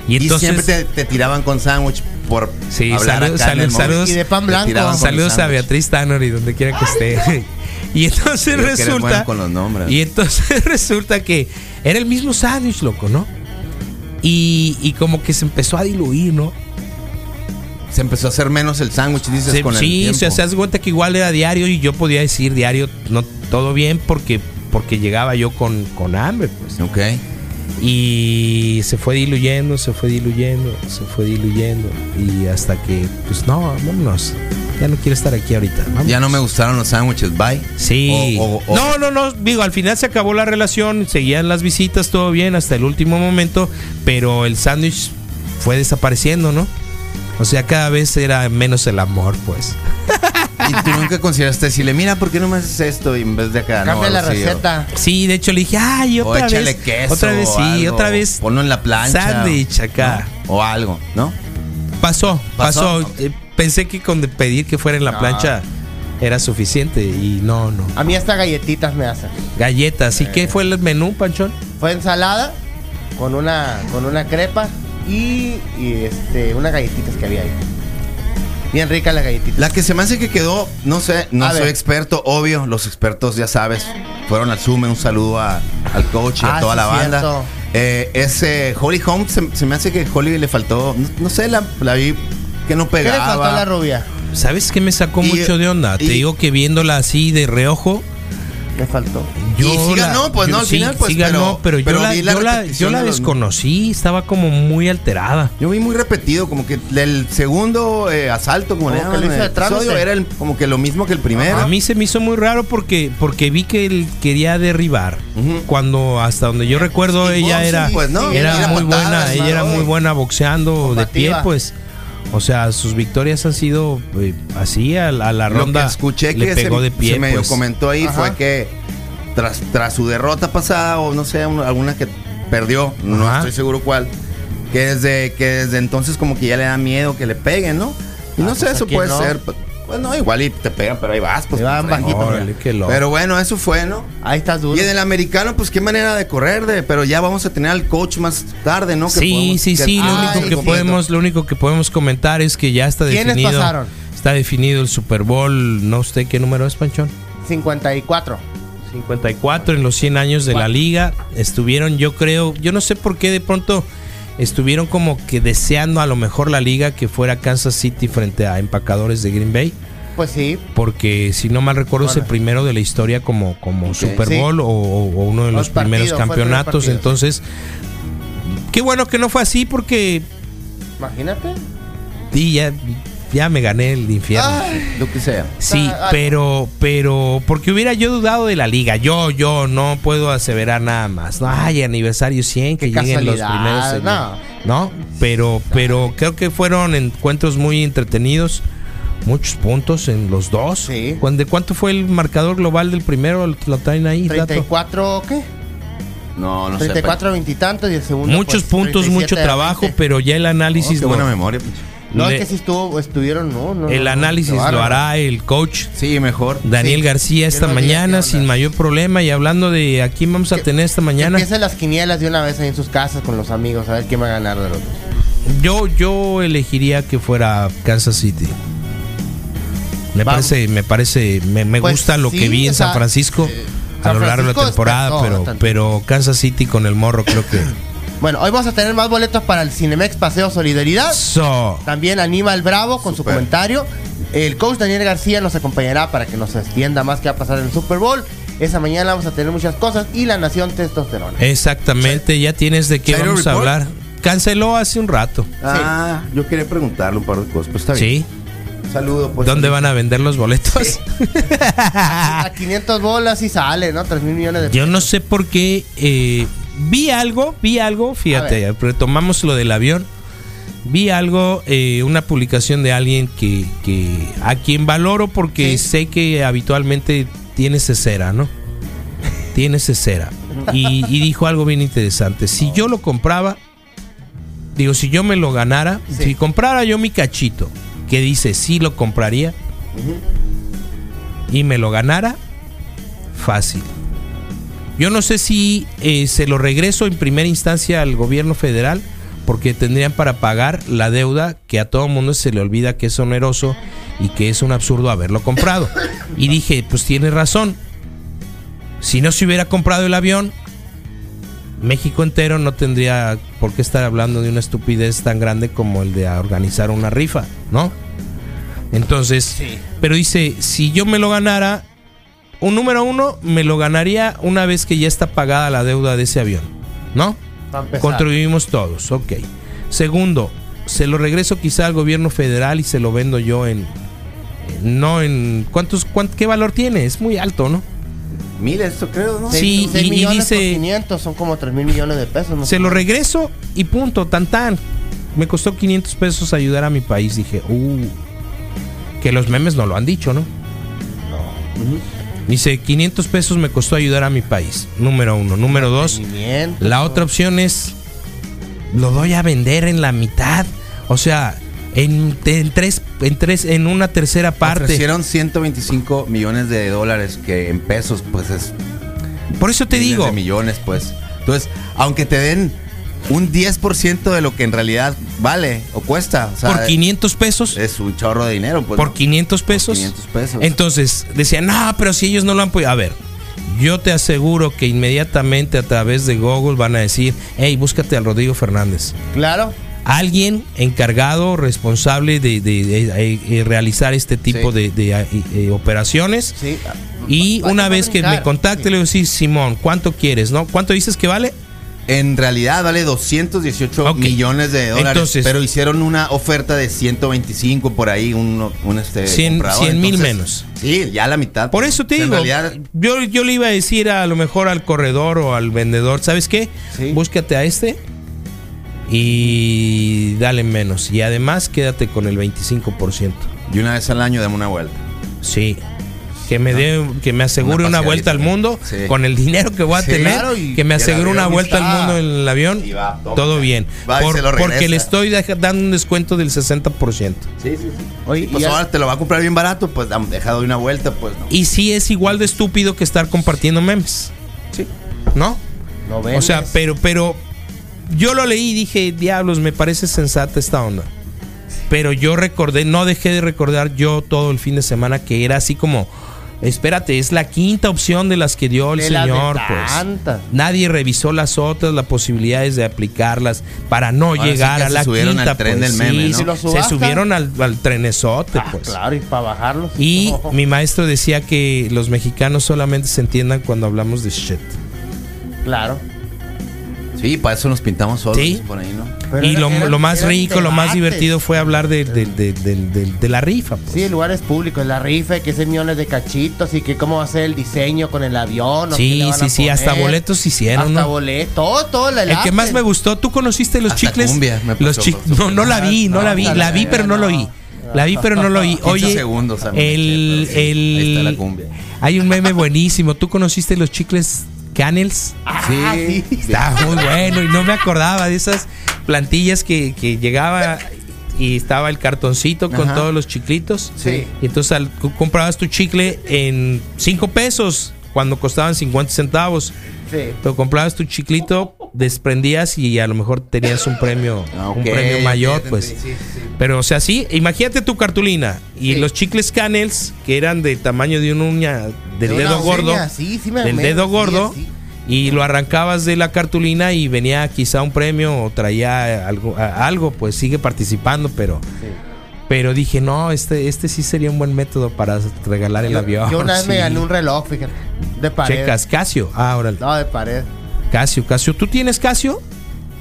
Speaker 3: Y
Speaker 4: Y,
Speaker 3: entonces,
Speaker 4: siempre te, te tiraban con sándwich por
Speaker 3: Sí,
Speaker 4: hablar
Speaker 3: salud-
Speaker 4: acá en el
Speaker 3: salud- saludos.
Speaker 5: Y de pan blanco.
Speaker 3: Saludos a. Beatriz Tanner y donde quiera que esté. [laughs] y entonces
Speaker 4: Creo que
Speaker 3: resulta.
Speaker 4: con los nombres.
Speaker 3: Y entonces [laughs] resulta que era el mismo sándwich, loco, ¿no? Y, y como que se empezó a diluir, ¿no?
Speaker 4: Se empezó a hacer menos el sándwich, dices,
Speaker 3: Se-
Speaker 4: con el
Speaker 3: sí, o
Speaker 4: tiempo.
Speaker 3: sea, se das cuenta que igual era diario y yo podía decir diario, no todo bien, porque, porque llegaba yo con, con hambre, pues.
Speaker 4: Ok.
Speaker 3: Y se fue diluyendo, se fue diluyendo, se fue diluyendo. Y hasta que, pues no, vámonos. Ya no quiero estar aquí ahorita. vámonos.
Speaker 4: Ya no me gustaron los sándwiches, bye.
Speaker 3: Sí.
Speaker 4: O- o- o-
Speaker 3: no, no, no. Digo, al final se acabó la relación, seguían las visitas, todo bien hasta el último momento, pero el sándwich fue desapareciendo, ¿no? O sea, cada vez era menos el amor, pues. [laughs]
Speaker 4: Y tú nunca consideraste decirle, mira, ¿por qué no me haces esto? Y en vez de acá, no,
Speaker 5: Cambia la
Speaker 4: o-
Speaker 5: receta.
Speaker 3: Sí, de hecho le dije, ay,
Speaker 4: O
Speaker 3: otra
Speaker 4: échale
Speaker 3: vez.
Speaker 4: queso.
Speaker 3: otra vez,
Speaker 4: o
Speaker 3: sí,
Speaker 4: algo,
Speaker 3: otra vez.
Speaker 4: Ponlo en la plancha.
Speaker 3: Sándwich acá.
Speaker 4: ¿no? O algo, ¿no?
Speaker 3: Pasó, pasó.
Speaker 4: Pasó.
Speaker 3: Eh, Pensé que con pedir que fuera en la
Speaker 5: No.
Speaker 3: plancha era suficiente y no, no.
Speaker 5: A mí hasta galletitas me hacen.
Speaker 3: Galletas. ¿Y qué fue el menú, Panchón?
Speaker 5: Fue ensalada con una con una crepa y, y, este unas galletitas que había ahí. Bien rica la galletita.
Speaker 4: La que se me hace que quedó, no sé, no
Speaker 5: A
Speaker 4: soy
Speaker 5: ver.
Speaker 4: experto, obvio, los expertos ya sabes, fueron al Zoom, un saludo a- al coach y a
Speaker 5: Ah,
Speaker 4: toda
Speaker 5: sí,
Speaker 4: la banda.
Speaker 5: cierto.
Speaker 4: Eh, ese Holly Holmes, se, se me hace que Holly le faltó, no, no sé, la, la vi que no
Speaker 5: ¿Qué le
Speaker 4: pegaba.
Speaker 5: faltó a la rubia?
Speaker 3: ¿Sabes qué me sacó
Speaker 4: Y-
Speaker 3: mucho de onda? Te digo que viéndola así de reojo.
Speaker 5: Le faltó.
Speaker 4: Y sí ganó, pues, no, al final, pues,
Speaker 3: sí ganó, pero,
Speaker 4: pero-
Speaker 3: yo, la,
Speaker 4: vi la
Speaker 3: yo, la, yo la desconocí, estaba como muy alterada.
Speaker 4: Yo vi muy repetido, como que el segundo eh, asalto, como le
Speaker 5: Como
Speaker 4: llaman,
Speaker 5: trámite.
Speaker 4: episodio, era el- como que lo mismo que el primero.
Speaker 3: A mí se me hizo muy raro porque, porque vi que él quería derribar. Cuando hasta donde yo recuerdo
Speaker 4: Y
Speaker 3: ella era,
Speaker 4: pues, ¿no?
Speaker 3: era
Speaker 4: Era
Speaker 3: muy
Speaker 4: patadas,
Speaker 3: buena, ella era muy buena boxeando de pie, pues. O sea, sus victorias han sido eh, así a, la- a la
Speaker 4: Lo
Speaker 3: ronda.
Speaker 4: que escuché
Speaker 3: le
Speaker 4: que
Speaker 3: pegó
Speaker 4: se,
Speaker 3: de pie.
Speaker 4: se medio
Speaker 3: pues.
Speaker 4: comentó ahí
Speaker 5: Ajá.
Speaker 4: fue que tras, tras su derrota pasada, o no sé, un- alguna que perdió, no
Speaker 3: Ajá.
Speaker 4: estoy seguro cuál, que desde, que desde entonces como que ya le da miedo que le peguen, ¿no? Y no
Speaker 5: Ah,
Speaker 4: sé,
Speaker 5: pues,
Speaker 4: eso
Speaker 5: ¿a quién
Speaker 4: puede
Speaker 5: no?
Speaker 4: ser. P- Pues no, igual y te pegan, pero ahí vas. Pues,
Speaker 5: Ahí van
Speaker 4: frente.
Speaker 5: bajito.
Speaker 3: Órale, qué loco.
Speaker 4: Pero bueno, eso fue, ¿no?
Speaker 5: Ahí estás duro.
Speaker 4: Y en el americano, pues qué manera de correr, de, pero ya vamos a tener al coach más tarde, ¿no? Que
Speaker 3: Sí,
Speaker 4: podemos-
Speaker 3: sí,
Speaker 4: que-
Speaker 3: sí. Lo único que podemos, lo único que podemos comentar es que ya está
Speaker 5: ¿Quiénes
Speaker 3: definido.
Speaker 5: pasaron?
Speaker 3: Está definido el Super Bowl. No sé qué número es, Panchón.
Speaker 5: 54.
Speaker 3: 54 en los 100 años de la liga. Estuvieron, yo creo, yo no sé por qué de pronto estuvieron como que deseando a lo mejor la liga que fuera Kansas City frente a empacadores de Green Bay.
Speaker 5: Pues sí.
Speaker 3: Porque si no mal recuerdo es el primero de la historia como, como Super
Speaker 5: Sí.
Speaker 3: Bowl o, o uno de los primeros campeonatos. Entonces, qué bueno que no fue así porque
Speaker 5: Imagínate.
Speaker 3: sí, ya, ya me gané el infierno.
Speaker 4: Lo que sea.
Speaker 3: Sí,
Speaker 5: Ah, ah.
Speaker 3: pero, pero, porque hubiera yo dudado de la liga. Yo, yo no puedo aseverar nada más. Ay, aniversario 100, que lleguen los primeros. en-
Speaker 5: no.
Speaker 3: No, pero, pero creo que fueron encuentros muy entretenidos. Muchos puntos en los dos.
Speaker 5: Sí.
Speaker 3: ¿Cuán- ¿De cuánto fue el marcador global del primero? ¿Lo traen ahí? dato?
Speaker 5: 34, ¿qué?
Speaker 4: No, no sé.
Speaker 5: 34, 20 y el segundo.
Speaker 3: Muchos
Speaker 5: pues,
Speaker 3: puntos,
Speaker 5: 37
Speaker 3: mucho trabajo,
Speaker 5: 20.
Speaker 3: pero ya el
Speaker 4: Oh,
Speaker 3: análisis
Speaker 4: qué
Speaker 3: lo,
Speaker 4: buena memoria. pinche.
Speaker 5: No,
Speaker 3: le-
Speaker 5: es que sí estuvo, estuvieron, no, no.
Speaker 3: el análisis
Speaker 5: no,
Speaker 3: lo hará el coach
Speaker 4: Sí, mejor.
Speaker 3: Daniel
Speaker 5: Sí,
Speaker 3: García esta mañana sin mayor problema y hablando de a quién vamos a tener esta
Speaker 5: Que
Speaker 3: mañana.
Speaker 5: empiecen las quinielas de una vez ahí en sus casas con los amigos, a ver quién va a ganar de los dos.
Speaker 3: Yo, yo elegiría que fuera Kansas City. Me
Speaker 5: Vamos.
Speaker 3: parece, me parece, me, me
Speaker 5: Pues
Speaker 3: gusta lo
Speaker 5: sí,
Speaker 3: que vi en San Francisco
Speaker 5: eh,
Speaker 3: a
Speaker 5: San
Speaker 3: lo largo de la temporada, pero, pero Kansas City con el morro creo que. [clears throat]
Speaker 5: Bueno, hoy vamos a tener más boletos para el Cinemex Paseo Solidaridad.
Speaker 3: So,
Speaker 5: También Aníbal Bravo con su comentario. El coach Daniel García nos acompañará para que nos extienda más qué va a pasar en el Super Bowl. Esa mañana vamos a tener muchas cosas y la nación testosterona.
Speaker 3: exactamente, ya tienes de qué vamos a hablar. Canceló hace un rato.
Speaker 4: Ah, yo quería preguntarle un par de cosas. Pues está bien.
Speaker 3: Sí.
Speaker 4: Saludo, pues.
Speaker 3: ¿Dónde van a vender los boletos? [laughs]
Speaker 5: A 500 bolas y sale, ¿no? 3 mil millones de
Speaker 3: Yo no sé por qué. eh, vi algo, vi algo, fíjate, retomamos lo del avión. Vi algo, eh, una publicación de alguien que, que a quien valoro porque
Speaker 5: Sí.
Speaker 3: sé que habitualmente tiene cesera, ¿no? [laughs] Tiene cesera. Y, y dijo algo bien interesante. Si yo lo compraba, digo, si yo me lo ganara,
Speaker 5: Sí.
Speaker 3: si comprara yo mi cachito, que dice sí lo compraría, y me lo ganara, fácil. Yo no sé si eh, se lo regreso en primera instancia al gobierno federal, porque tendrían para pagar la deuda que a todo mundo se le olvida que es oneroso y que es un absurdo haberlo comprado. Y dije, pues tiene razón. Si no se hubiera comprado el avión, México entero no tendría por qué estar hablando de una estupidez tan grande como el de organizar una rifa, ¿no? Entonces, pero dice, si yo me lo ganara, un número uno, me lo ganaría una vez que ya está pagada la deuda de ese avión, ¿no? Contribuimos todos, ok. Segundo, se lo regreso quizá al gobierno federal y se lo vendo yo en... en- No en... ¿Cuántos, cuánt- ¿Qué valor tiene? Es muy alto, ¿no?
Speaker 4: Mil, esto creo, ¿no?
Speaker 3: Sí, y- y
Speaker 5: millones
Speaker 3: dice-
Speaker 5: por 500 son como 3 mil millones de pesos. ¿no?
Speaker 3: Se lo regreso y punto, tan tan. Me costó 500 pesos ayudar a mi país. Dije, uh, que los memes no lo han dicho, ¿no? Dice, 500 pesos me costó ayudar a mi país. Número uno. Número dos, la otra opción es, lo doy a vender en la mitad. O sea, en, en tres, en tres, en una tercera parte.
Speaker 4: Ofrecieron 125 millones de dólares, que en pesos, pues es.
Speaker 3: Por eso te digo,
Speaker 4: de millones, pues. Entonces, aunque te den un 10% de lo que en realidad vale o cuesta, o sea,
Speaker 3: por 500 pesos.
Speaker 4: es un chorro de dinero, pues.
Speaker 3: por
Speaker 4: ¿no?
Speaker 3: 500 pesos.
Speaker 4: 500 pesos.
Speaker 3: Entonces decían, no, pero si ellos no lo han podido. A ver, yo te aseguro que inmediatamente a través de Google van a decir, hey, búscate al Rodrigo Fernández.
Speaker 5: Claro.
Speaker 3: Alguien encargado, responsable de, de- de- de- de realizar este tipo
Speaker 4: Sí.
Speaker 3: de, de, eh, eh, operaciones.
Speaker 5: Sí.
Speaker 3: Y una vez que me contacte, le voy a decir, Simón, ¿cuánto quieres? ¿No? ¿Cuánto dices que vale?
Speaker 4: En realidad vale 218
Speaker 3: Ok.
Speaker 4: millones de dólares,
Speaker 3: Entonces-
Speaker 4: pero hicieron una oferta de 125 por ahí, un, un este
Speaker 3: Cien-
Speaker 4: comprador,
Speaker 3: cien mil
Speaker 4: entonces,
Speaker 3: menos.
Speaker 4: Sí, ya la mitad.
Speaker 3: Por eso te
Speaker 4: En
Speaker 3: digo,
Speaker 4: realidad,
Speaker 3: yo, yo le iba a decir a lo mejor al corredor o al vendedor, ¿sabes qué?
Speaker 5: Sí.
Speaker 3: Búscate a este y dale menos. Y además quédate con el 25%.
Speaker 4: y una vez al año dame una vuelta.
Speaker 3: Sí. Que me dé, que me asegure
Speaker 4: Una
Speaker 3: vuelta al mundo
Speaker 4: Sí.
Speaker 3: con el dinero que voy a
Speaker 4: Sí,
Speaker 3: tener,
Speaker 5: claro,
Speaker 3: que me asegure una vuelta
Speaker 5: está.
Speaker 3: al mundo en el avión,
Speaker 4: Y va, toma.
Speaker 3: todo bien.
Speaker 4: Va
Speaker 3: Por- porque le estoy dando un descuento del 60%.
Speaker 4: Sí, sí, sí.
Speaker 5: Oye,
Speaker 4: pues
Speaker 5: y ya-
Speaker 4: ahora te lo va a comprar bien barato, pues dam- deja de una vuelta, pues no.
Speaker 3: Y sí es igual de estúpido que estar compartiendo memes.
Speaker 4: Sí.
Speaker 3: ¿No?
Speaker 5: no
Speaker 3: O sea, pero, pero yo lo leí y dije, diablos, me parece sensata esta onda. Pero yo recordé, no dejé de recordar yo todo el fin de semana que era así como, espérate, es la quinta opción de las que dio el
Speaker 5: De
Speaker 3: señor, pues. Nadie revisó las otras, las posibilidades de aplicarlas para no
Speaker 4: Ahora sí
Speaker 3: llegar
Speaker 4: que
Speaker 3: a
Speaker 4: se
Speaker 3: la
Speaker 4: subieron
Speaker 3: quinta.
Speaker 4: al tren
Speaker 3: pues.
Speaker 4: del meme,
Speaker 3: Sí,
Speaker 4: ¿no?
Speaker 3: se- subieron al, al trenesote,
Speaker 5: Ah,
Speaker 3: pues.
Speaker 5: claro, y para bajarlos.
Speaker 3: Y
Speaker 5: No. [laughs]
Speaker 3: mi maestro decía que los mexicanos solamente se entiendan cuando hablamos de shit.
Speaker 5: Claro.
Speaker 4: Sí, para eso nos pintamos solos
Speaker 3: Sí.
Speaker 4: por ahí, ¿no?
Speaker 5: Pero
Speaker 3: y
Speaker 5: era-
Speaker 3: lo, más rico, lo más divertido fue hablar de, de- de- de- de- de la rifa. pues.
Speaker 5: Sí, el lugar es público, la rifa, que es millones de cachitos y que cómo va a ser el diseño con el avión. o
Speaker 3: Sí,
Speaker 5: van
Speaker 3: sí, sí, hasta
Speaker 5: poner.
Speaker 3: boletos hicieron,
Speaker 5: Hasta
Speaker 3: ¿no?
Speaker 5: boletos, todo, todo el
Speaker 3: El que más me gustó, ¿tú conociste los
Speaker 4: Hasta
Speaker 3: chicles?
Speaker 4: cumbia me
Speaker 3: los
Speaker 4: pasó,
Speaker 3: chi-
Speaker 4: por
Speaker 3: No, no la vi, no la vi, la vi pero no lo oí. La vi pero no lo oí. [laughs]
Speaker 4: 15
Speaker 3: Oye,
Speaker 4: segundos,
Speaker 3: el, el-
Speaker 4: ahí está la cumbia.
Speaker 3: hay un meme buenísimo. ¿Tú conociste los chicles Canels?
Speaker 5: Ah, sí.
Speaker 3: Está muy bueno y no me acordaba de esas plantillas que, que llegaba y estaba el cartoncito con
Speaker 4: Ajá.
Speaker 3: todos los chiclitos.
Speaker 5: Sí.
Speaker 3: Y entonces al- comprabas tu chicle en 5 pesos cuando costaban 50 centavos.
Speaker 5: Sí.
Speaker 3: Pero comprabas tu chiclito, desprendías y a lo mejor tenías un premio,
Speaker 4: Ah,
Speaker 3: un premio mayor, pues.
Speaker 4: sí, sí, sí.
Speaker 3: Pero o sea, sí, imagínate tu cartulina y
Speaker 5: Sí.
Speaker 3: los chicles Canels que eran del tamaño de una uña del
Speaker 5: De
Speaker 3: dedo gordo,
Speaker 5: me-
Speaker 3: del
Speaker 5: me-
Speaker 3: dedo gordo. Y lo arrancabas de la cartulina y venía quizá un premio o traía algo, algo pues sigue participando, pero pero dije, no, este este sí sería un buen método para regalar el
Speaker 5: Yo,
Speaker 3: avión.
Speaker 5: yo una vez me [laughs] gané un reloj, fíjate. De pared.
Speaker 3: Checas, Casio. Ah, órale.
Speaker 5: No, de pared.
Speaker 3: Casio, Casio. ¿Tú tienes Casio?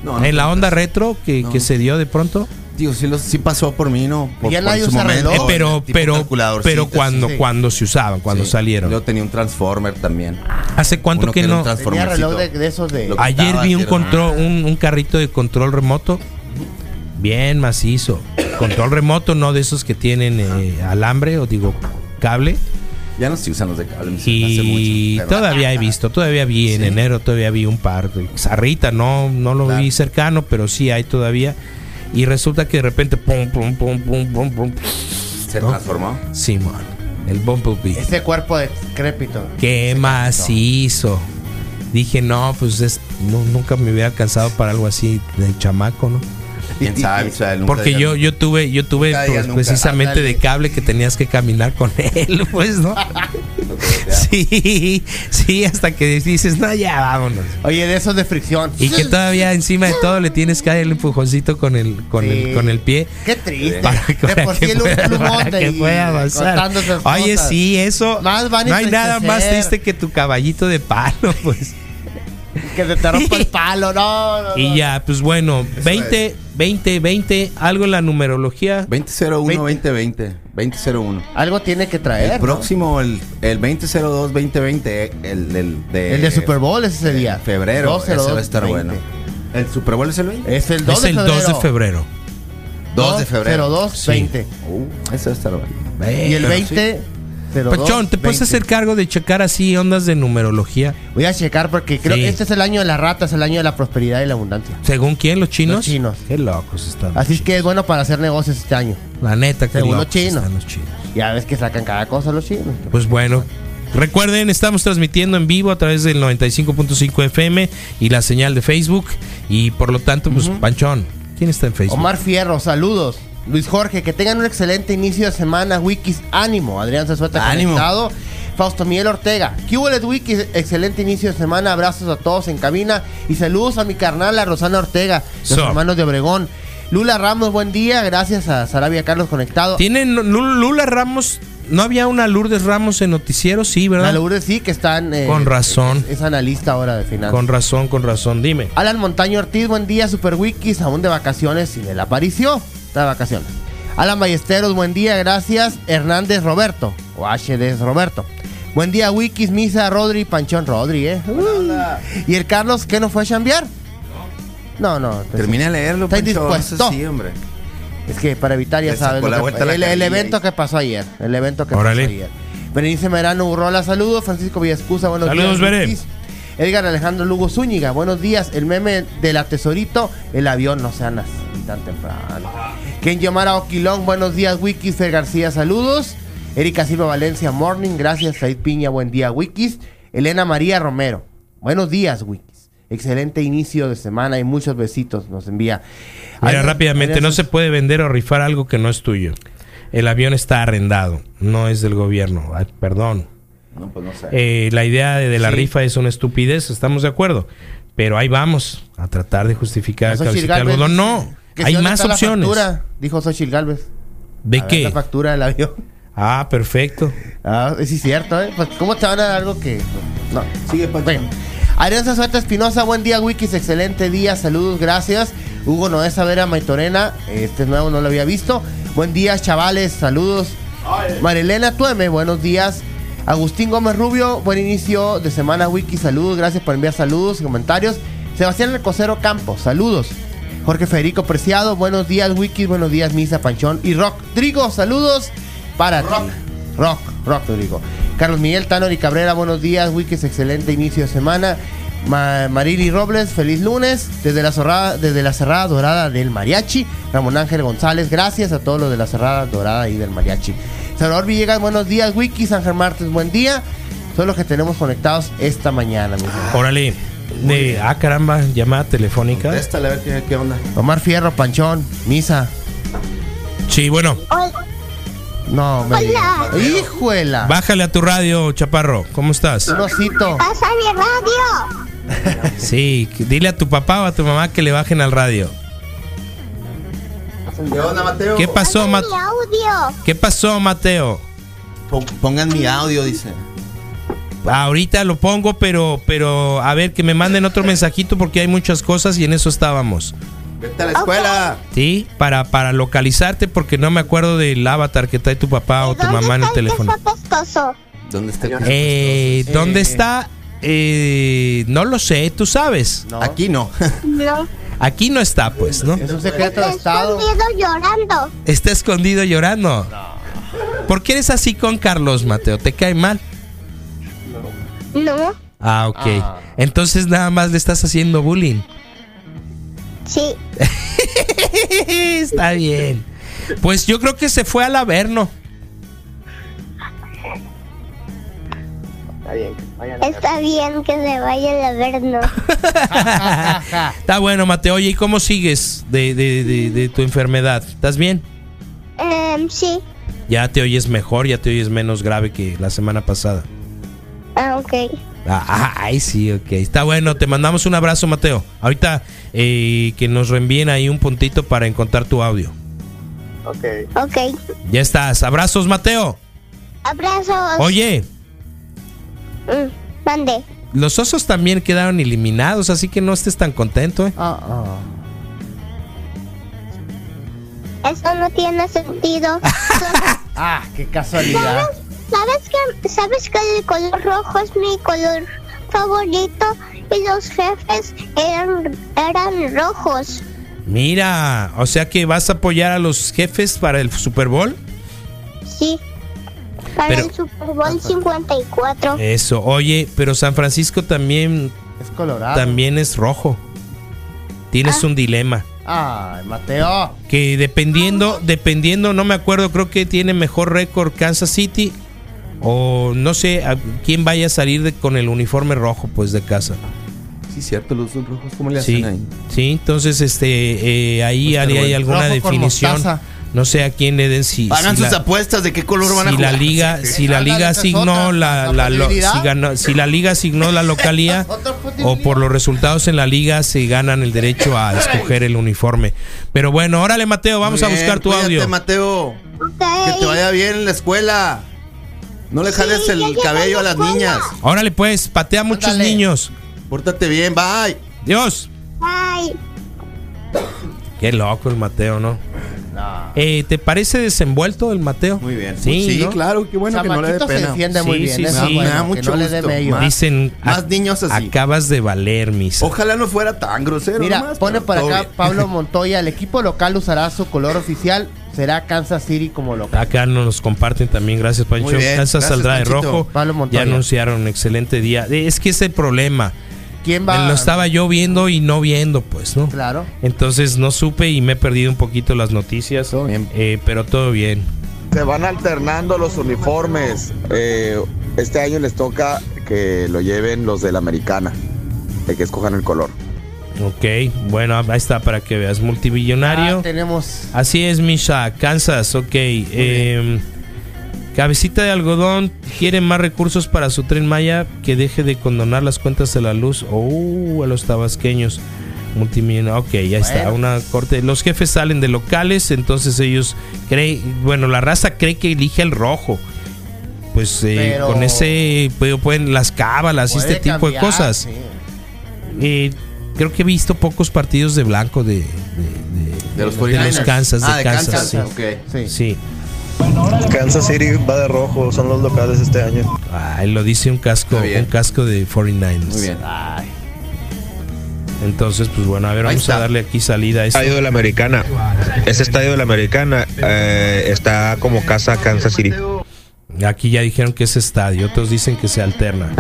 Speaker 4: No, no
Speaker 3: en la onda retro que,
Speaker 4: No.
Speaker 3: que se dio de pronto.
Speaker 4: Digo, sí, los- sí pasó por mí, ¿no? Por,
Speaker 5: Ya
Speaker 4: por
Speaker 5: nadie usa
Speaker 4: momento,
Speaker 5: reloj.
Speaker 3: Eh, pero pero pero cuando
Speaker 5: sí.
Speaker 3: cuando se usaban, cuando
Speaker 4: Sí.
Speaker 3: salieron.
Speaker 4: Yo tenía un Transformer también.
Speaker 3: ¿Hace cuánto
Speaker 4: Uno
Speaker 3: que no?
Speaker 5: Tenía reloj de, de esos de.
Speaker 3: Ayer
Speaker 4: Estaba
Speaker 3: vi un control, un, un carrito de control remoto. Bien macizo. Control remoto, no de esos que tienen eh, alambre o digo cable.
Speaker 4: Ya no se usan los de cable. me hace
Speaker 3: Y
Speaker 4: mucho,
Speaker 3: todavía he visto, todavía vi en
Speaker 4: Sí.
Speaker 3: enero, todavía vi un par. Zarrita, no, no lo
Speaker 4: Claro.
Speaker 3: vi cercano, pero sí hay todavía. Y resulta que de repente, pum, pum, pum, pum, pum, pum.
Speaker 4: Se
Speaker 3: ¿no?
Speaker 4: transformó.
Speaker 3: Simón, el Bumblebee.
Speaker 5: Ese cuerpo decrépito.
Speaker 3: Qué macizo. Dije, no, pues es, no, nunca me hubiera alcanzado para algo así de chamaco, ¿no?
Speaker 4: Quién [laughs] sabe, o sea, nunca
Speaker 3: Porque yo, yo tuve, yo tuve pues,
Speaker 4: nunca.
Speaker 3: precisamente de cable que tenías que caminar con [laughs] él, pues, ¿no? [laughs] Sí, sí, hasta que dices, no, ya vámonos.
Speaker 5: Oye, de esos de fricción.
Speaker 3: Y que todavía encima de todo le tienes que dar el empujoncito con el, con
Speaker 5: Sí.
Speaker 3: el, con el pie.
Speaker 5: Qué triste.
Speaker 3: Para,
Speaker 5: de
Speaker 3: para
Speaker 5: por
Speaker 3: que
Speaker 5: sí el
Speaker 3: pueda- para
Speaker 5: de
Speaker 3: que avanzar. Oye, sí, eso.
Speaker 5: Más
Speaker 3: no hay nada más triste que tu caballito de palo, pues.
Speaker 5: Que se te rompa el palo. No, no, no.
Speaker 3: Y ya, pues bueno, 20, 20, 20, algo en la numerología.
Speaker 4: 2001 2020 2001
Speaker 5: Algo tiene que traer.
Speaker 4: el
Speaker 5: ¿no?
Speaker 4: próximo el, el 2002 2020 el, el de
Speaker 5: El de Super Bowl es ese día.
Speaker 4: febrero
Speaker 5: 12,
Speaker 4: ese va a
Speaker 5: 2,
Speaker 4: estar
Speaker 5: 20.
Speaker 4: bueno el Super Bowl es el 20
Speaker 5: Es el 2
Speaker 3: Es
Speaker 5: de
Speaker 3: el
Speaker 5: febrero.
Speaker 3: 2 de febrero.
Speaker 4: 2 de febrero
Speaker 5: 02,
Speaker 3: Sí.
Speaker 5: 20.
Speaker 4: uh, ese va a estar bueno
Speaker 5: Y el
Speaker 3: Pero
Speaker 5: 20, 02,
Speaker 3: Pachón, ¿te puedes
Speaker 5: 20.
Speaker 3: hacer cargo de checar así ondas de numerología?
Speaker 5: Voy a checar porque creo
Speaker 3: Sí.
Speaker 5: que este es el año de la rata, es el año de la prosperidad y la abundancia.
Speaker 3: ¿Según quién? ¿Los chinos?
Speaker 5: Los chinos.
Speaker 3: Qué locos están.
Speaker 5: Así es que es bueno para hacer negocios este año.
Speaker 3: La neta, qué
Speaker 5: Según los
Speaker 3: locos
Speaker 5: chinos.
Speaker 3: están los chinos.
Speaker 5: Ya ves que sacan cada cosa los chinos.
Speaker 3: Pues bueno, recuerden, estamos transmitiendo en vivo a través del 95.5 FM y la señal de Facebook. Y por lo tanto, pues, Panchón, ¿quién está en Facebook?
Speaker 5: Omar Fierro, saludos. Luis Jorge, que tengan un excelente inicio de semana. Wikis, ánimo. Adrián Zazueta
Speaker 4: Ánimo.
Speaker 5: conectado. Fausto Miguel Ortega. QLED Wikis, excelente inicio de semana. Abrazos a todos en cabina. Y saludos a mi carnal, a Rosana Ortega, los
Speaker 3: So.
Speaker 5: hermanos de Obregón. Lula Ramos, buen día. Gracias a Sarabia Carlos conectado.
Speaker 3: ¿Tienen Lu- Lula Ramos? ¿No había una Lourdes Ramos en noticiero? Sí, ¿verdad?
Speaker 5: La Lourdes sí, que están. eh,
Speaker 3: Con razón.
Speaker 5: Es, es analista ahora de finanzas.
Speaker 3: Con razón, con razón. Dime.
Speaker 5: Alan Montaño Ortiz, buen día, Super Wikis, aún de vacaciones y de la aparición. Está de vacaciones. Alan Ballesteros, buen día, gracias. Hernández Roberto, o HD Roberto. Buen día, Wikis, Misa, Rodri, Panchón Rodri, ¿eh? Uy. ¿Y el Carlos qué no fue a chambear? No, no. pues,
Speaker 4: termine de leerlo
Speaker 5: ¿Está
Speaker 4: Pancho,
Speaker 5: indispuesto?
Speaker 4: eso sí hombre
Speaker 5: Es que para evitar, ya sabes, el, evento
Speaker 4: ahí.
Speaker 5: que pasó ayer. El evento que
Speaker 3: Órale.
Speaker 5: pasó ayer. Berenice Merano Urrola, saludos. Francisco Villascusa, buenos
Speaker 3: Saludos,
Speaker 5: días. Wikis. Edgar Alejandro Lugo Zúñiga, buenos días. El meme de la tesorito, el avión no sean así tan temprano. Ken Yomara Oquilón, buenos días, Wikis. García, saludos. Erika Silva Valencia, morning. Gracias, Said Piña, buen día, Wikis. Elena María Romero, buenos días, Wikis. Excelente inicio de semana y muchos besitos nos envía.
Speaker 3: Mira, rápidamente, no se puede vender o rifar algo que no es tuyo. El avión está arrendado, no es del gobierno. Ay, perdón.
Speaker 4: No, pues no sé.
Speaker 3: Eh, la idea de, de la
Speaker 5: Sí.
Speaker 3: rifa es una estupidez, estamos de acuerdo. Pero ahí vamos a tratar de justificar el
Speaker 5: Xochitl
Speaker 3: cabecita de
Speaker 5: Gálvez
Speaker 3: algodón.
Speaker 5: dice
Speaker 3: No,
Speaker 5: que
Speaker 3: hay más
Speaker 5: está la
Speaker 3: opciones.
Speaker 5: factura, dijo Xochitl Galvez.
Speaker 3: ¿De
Speaker 5: A ver
Speaker 3: qué?
Speaker 5: La factura del avión.
Speaker 3: Ah, perfecto.
Speaker 5: Ah, sí, es cierto, ¿eh? Pues, ¿cómo te van a dar algo que.? No.
Speaker 4: Sigue, Pancho.
Speaker 5: Bueno. Arianza Sueta Espinosa, buen día, Wikis, excelente día, saludos, gracias. Hugo Noé Savera Maitorena, este es nuevo, no lo había visto. Buen día, chavales, saludos. Marilena Tueme, buenos días. Agustín Gómez Rubio, buen inicio de semana, Wiki, saludos, gracias por enviar saludos y comentarios. Sebastián Recosero Campos, saludos. Jorge Federico Preciado, buenos días, Wiki, buenos días, Misa Panchón y Rock. Trigo, saludos para ti. Rock, rock, Rodrigo. Carlos Miguel Tanor y Cabrera, buenos días, Wikis, excelente inicio de semana. Ma- Marili Robles, feliz lunes. Desde la, zorrada, desde la Cerrada Dorada del Mariachi. Ramón Ángel González, gracias a todos los de la Cerrada Dorada y del Mariachi. Salvador Villegas, buenos días, Wikis. Ángel Martes, buen día. Son los que tenemos conectados esta mañana, mis hermanos.
Speaker 3: Órale. De, ah, caramba, llamada telefónica.
Speaker 4: Contéstale a ver qué, qué onda.
Speaker 5: Omar Fierro, Panchón, Misa.
Speaker 3: Sí, bueno,
Speaker 5: No, me
Speaker 6: Hola.
Speaker 5: ¡Hijuela!
Speaker 3: bájale a tu radio, chaparro. ¿Cómo estás?
Speaker 5: Un osito.
Speaker 6: Pasa mi radio. [laughs]
Speaker 3: Sí, dile a tu papá o a tu mamá que le bajen al radio.
Speaker 4: ¿Qué onda, Mateo?
Speaker 3: ¿Qué pasó,
Speaker 6: Pasa
Speaker 3: Ma-
Speaker 6: mi audio.
Speaker 3: ¿Qué pasó, Mateo?
Speaker 4: Po- Pongan mi audio, dice.
Speaker 3: Ahorita lo pongo, pero, pero a ver que me manden otro mensajito porque hay muchas cosas y en eso estábamos.
Speaker 4: Vete a la escuela.
Speaker 3: ¿Sí? Para, para localizarte porque no me acuerdo del avatar que trae tu papá o tu
Speaker 6: ¿Dónde
Speaker 3: mamá en el
Speaker 6: está
Speaker 3: teléfono.
Speaker 4: ¿Dónde está el
Speaker 3: Eh, ¿Dónde
Speaker 5: Eh.
Speaker 3: está? Eh, no lo sé, tú sabes.
Speaker 5: No.
Speaker 4: Aquí no. [laughs]
Speaker 6: No.
Speaker 3: Aquí no está, pues, ¿no?
Speaker 5: Es un secreto de
Speaker 6: Está
Speaker 5: Estado.
Speaker 6: escondido llorando.
Speaker 3: Está escondido llorando. ¿Por qué eres así con Carlos, Mateo? ¿Te cae mal?
Speaker 6: No.
Speaker 3: Ah, ok.
Speaker 5: Ah.
Speaker 3: Entonces nada más le estás haciendo bullying.
Speaker 6: Sí. [laughs]
Speaker 3: Está bien. Pues yo creo que se fue al Averno.
Speaker 6: Está bien que se vaya el averno. [laughs]
Speaker 3: Está bueno, Mateo. Oye, ¿y cómo sigues de, de- de- de tu enfermedad? ¿Estás bien?
Speaker 6: Em, sí.
Speaker 3: Ya te oyes mejor, ya te oyes menos grave que la semana pasada.
Speaker 6: Ah, ok.
Speaker 3: Ah, ay, sí, ok. Está bueno, te mandamos un abrazo, Mateo. Ahorita eh, que nos reenvíen ahí un puntito para encontrar tu audio.
Speaker 6: Ok.
Speaker 3: Ya estás. Abrazos, Mateo.
Speaker 6: Abrazos.
Speaker 3: Oye,
Speaker 6: Mm, mande.
Speaker 3: los osos también quedaron eliminados, así que no estés tan contento, ¿eh?
Speaker 5: Ah, ah.
Speaker 6: Eso no tiene sentido. [laughs]
Speaker 5: Ah, qué casualidad.
Speaker 6: ¿Sabes que, ¿Sabes que el color rojo es mi color favorito? Y los jefes eran, eran rojos.
Speaker 3: Mira, o sea que vas a apoyar a los jefes para el Super Bowl.
Speaker 6: Sí. Para
Speaker 3: Pero-
Speaker 6: el Super Bowl 54.
Speaker 3: Eso, oye, pero San Francisco también,
Speaker 5: Es colorado.
Speaker 3: también es rojo. Tienes un dilema.
Speaker 5: Ay, Mateo.
Speaker 3: Que dependiendo, dependiendo, no me acuerdo, creo que tiene mejor récord Kansas City. O no sé a quién vaya a salir de- con el uniforme rojo, pues de casa.
Speaker 4: Sí, cierto, los dos rojos. ¿Cómo le
Speaker 3: Sí,
Speaker 4: hacen ahí?
Speaker 3: sí, entonces este eh, ahí
Speaker 4: Pues,
Speaker 3: haría
Speaker 4: pero
Speaker 3: hay alguna definición. No sé a quién le den si,
Speaker 4: Hagan
Speaker 3: si
Speaker 4: sus
Speaker 3: la-
Speaker 4: apuestas de qué color van a
Speaker 3: si la
Speaker 4: jugar.
Speaker 3: liga si la liga asignó
Speaker 5: otra,
Speaker 3: la,
Speaker 5: la
Speaker 3: si, ganó- si la liga asignó la localía [laughs] o por los resultados en la liga se ganan el derecho a escoger el uniforme pero bueno órale Mateo vamos a buscar tu
Speaker 4: cuídate,
Speaker 3: audio
Speaker 4: Mateo. Que te vaya bien en la escuela. No le jales
Speaker 6: Sí,
Speaker 4: el cabello
Speaker 6: a
Speaker 4: a
Speaker 6: la
Speaker 4: las
Speaker 6: escuela.
Speaker 4: niñas.
Speaker 3: órale pues patea a muchos
Speaker 5: Ándale.
Speaker 3: niños
Speaker 4: Pórtate bien, bye.
Speaker 3: Dios
Speaker 6: Bye.
Speaker 3: qué loco el Mateo no
Speaker 5: No.
Speaker 3: Eh, ¿Te parece desenvuelto el Mateo?
Speaker 4: Muy bien.
Speaker 3: Sí,
Speaker 4: Sí,
Speaker 3: ¿no?
Speaker 4: claro, qué bueno que no le dé
Speaker 5: Chamaquito se
Speaker 4: pena.
Speaker 5: defiende muy
Speaker 3: Sí,
Speaker 5: bien.
Speaker 3: sí,
Speaker 5: eso
Speaker 3: sí.
Speaker 5: bueno,
Speaker 4: Me da
Speaker 5: que
Speaker 4: mucho
Speaker 5: no le
Speaker 4: gusto.
Speaker 5: mello.
Speaker 4: Más-
Speaker 3: Dicen,
Speaker 4: Más
Speaker 3: "Ac-
Speaker 4: niños así.
Speaker 3: Acabas de valer, misa.
Speaker 4: Ojalá no fuera tan grosero.
Speaker 5: Mira,
Speaker 4: nomás,
Speaker 5: pone
Speaker 4: todo
Speaker 5: acá
Speaker 4: bien.
Speaker 5: Pablo [laughs] Montoya. El equipo local usará su color oficial. Será Kansas City como local.
Speaker 3: Acá nos comparten también, gracias Pancho.
Speaker 4: Muy bien,
Speaker 3: Kansas
Speaker 4: gracias,
Speaker 3: saldrá de
Speaker 4: Panchito.
Speaker 3: rojo.
Speaker 5: Pablo
Speaker 3: Ya
Speaker 5: Montoya.
Speaker 3: anunciaron un excelente día. Eh, Es que es el problema.
Speaker 5: ¿Quién va?
Speaker 3: Lo estaba yo viendo y no viendo, pues, ¿no?
Speaker 5: Claro.
Speaker 3: Entonces no supe y me he perdido un poquito las noticias.
Speaker 4: Todo bien.
Speaker 3: Eh, pero todo bien.
Speaker 7: Se van alternando los uniformes. Eh, este año les toca que lo lleven los de la americana, de que escojan el color.
Speaker 3: Ok, bueno, ahí está para que veas. Multibillonario.
Speaker 5: Ah, tenemos.
Speaker 3: Así es, Misha. Kansas, ok. Eh, cabecita de algodón quiere más recursos para su tren Maya que deje de condonar las cuentas de la luz. Oh, a los tabasqueños. Multimillonario. Ok, ya está. Una corte. Los jefes salen de locales, entonces ellos creen. Bueno, la raza cree que elige el rojo. Pues eh,
Speaker 5: Pero-
Speaker 3: con ese pues, pueden las cábalas y este tipo de cosas.
Speaker 5: sí.
Speaker 3: Eh, creo que he visto pocos partidos de blanco de, de, de-
Speaker 4: De los
Speaker 3: de
Speaker 4: 49ers.
Speaker 3: Kansas, de
Speaker 4: Ah, de
Speaker 3: Kansas,
Speaker 4: Kansas,
Speaker 3: sí.
Speaker 4: ok.
Speaker 5: Sí.
Speaker 3: Sí.
Speaker 8: Kansas City va de rojo, son los locales este año.
Speaker 3: Ay, lo dice un casco, un casco de 49ers.
Speaker 4: Muy bien.
Speaker 5: Ay,
Speaker 3: Entonces, pues bueno, a ver, vamos a darle aquí salida a esto.
Speaker 9: Estadio de la Americana. Ese estadio de la Americana eh, está como casa Kansas City.
Speaker 3: Aquí ya dijeron que es estadio, otros dicen que se alterna.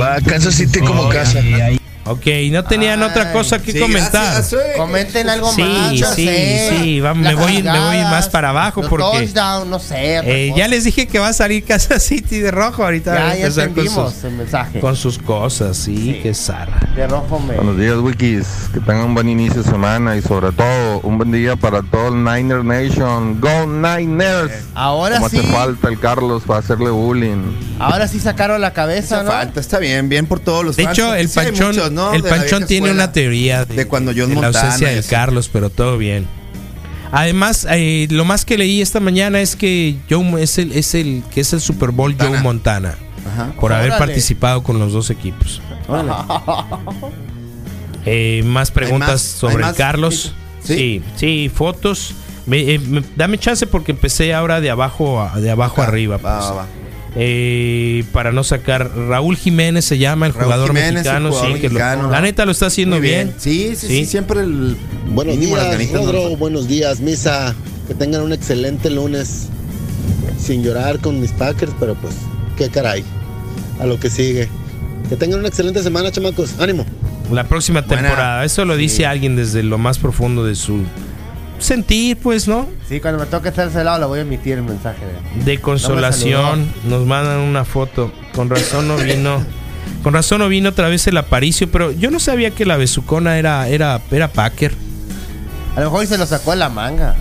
Speaker 8: Va Kansas City como casa.
Speaker 3: Ok, no tenían
Speaker 5: Ay,
Speaker 3: otra cosa que
Speaker 4: Sí,
Speaker 3: comentar.
Speaker 4: gracias,
Speaker 5: comenten algo
Speaker 3: Sí,
Speaker 5: más.
Speaker 3: sí,
Speaker 5: sé.
Speaker 3: sí, va- me voy- me voy más para abajo
Speaker 5: los
Speaker 3: porque-
Speaker 5: touchdown, no sé.
Speaker 3: Eh, ya les dije que va a salir [laughs] Kansas City de rojo ahorita.
Speaker 5: Ya, ya
Speaker 3: empezar con
Speaker 5: entendimos
Speaker 3: sus,
Speaker 5: el mensaje.
Speaker 3: con sus cosas, sí,
Speaker 5: Sí.
Speaker 3: que zarra.
Speaker 5: De rojo me.
Speaker 10: Buenos días, Wikis. Que tengan un buen inicio de semana y sobre todo un buen día para todo el Niner Nation. ¡Go Niners!
Speaker 5: Ahora
Speaker 10: Como
Speaker 5: sí.
Speaker 10: hace falta el Carlos para hacerle bullying.
Speaker 5: Ahora sí sacaron la cabeza,
Speaker 4: Hace
Speaker 5: ¿no?
Speaker 4: falta, está bien, bien por todos los
Speaker 3: De
Speaker 4: fans,
Speaker 3: hecho, el
Speaker 4: sí
Speaker 3: Panchón,
Speaker 4: ¿no?
Speaker 3: el
Speaker 4: De
Speaker 3: Panchón tiene
Speaker 4: escuela.
Speaker 3: una teoría de,
Speaker 4: de cuando John
Speaker 3: de la
Speaker 4: Montana
Speaker 3: ausencia
Speaker 4: así.
Speaker 3: Carlos, pero todo bien. Además, eh, lo más que leí esta mañana es que Joe es el, es el que es el Super Bowl Joe
Speaker 4: Montana.
Speaker 3: Montana
Speaker 4: Ajá.
Speaker 3: por haber participado con los dos equipos. [laughs] Eh, más preguntas
Speaker 4: más-
Speaker 3: sobre
Speaker 4: más.
Speaker 3: Carlos.
Speaker 4: Sí.
Speaker 3: Sí, sí, fotos. Me- eh, me- dame chance porque empecé ahora de abajo a, de abajo arriba.
Speaker 4: Va,
Speaker 3: pues.
Speaker 4: va, va.
Speaker 3: Eh, para no sacar Raúl Jiménez se llama el
Speaker 4: Raúl
Speaker 3: jugador
Speaker 4: Jiménez,
Speaker 3: mexicano,
Speaker 4: el jugador
Speaker 3: sí, que lo-
Speaker 4: mexicano.
Speaker 3: la neta lo está haciendo bien.
Speaker 4: Sí, sí, sí,
Speaker 3: Sí.
Speaker 4: siempre el
Speaker 11: Buenos días,
Speaker 4: no
Speaker 11: Rodro. Buenos días, Misa. Que tengan un excelente lunes. Sin llorar con mis Packers, pero pues, qué caray. A lo que sigue. Que tengan una excelente semana, chamacos. Ánimo.
Speaker 3: La próxima
Speaker 4: Buena.
Speaker 3: temporada. Eso lo dice
Speaker 4: Sí.
Speaker 3: alguien desde lo más profundo de su sentir, pues, ¿no?
Speaker 5: Sí, cuando me toque estar ese lado, le voy a emitir el mensaje. De...
Speaker 3: De consolación. Nos mandan una foto. Con razón no vino. Con razón no vino otra vez el Aparicio, pero yo no sabía que la besucona era, era, era Packer.
Speaker 5: A lo mejor se lo sacó de la manga.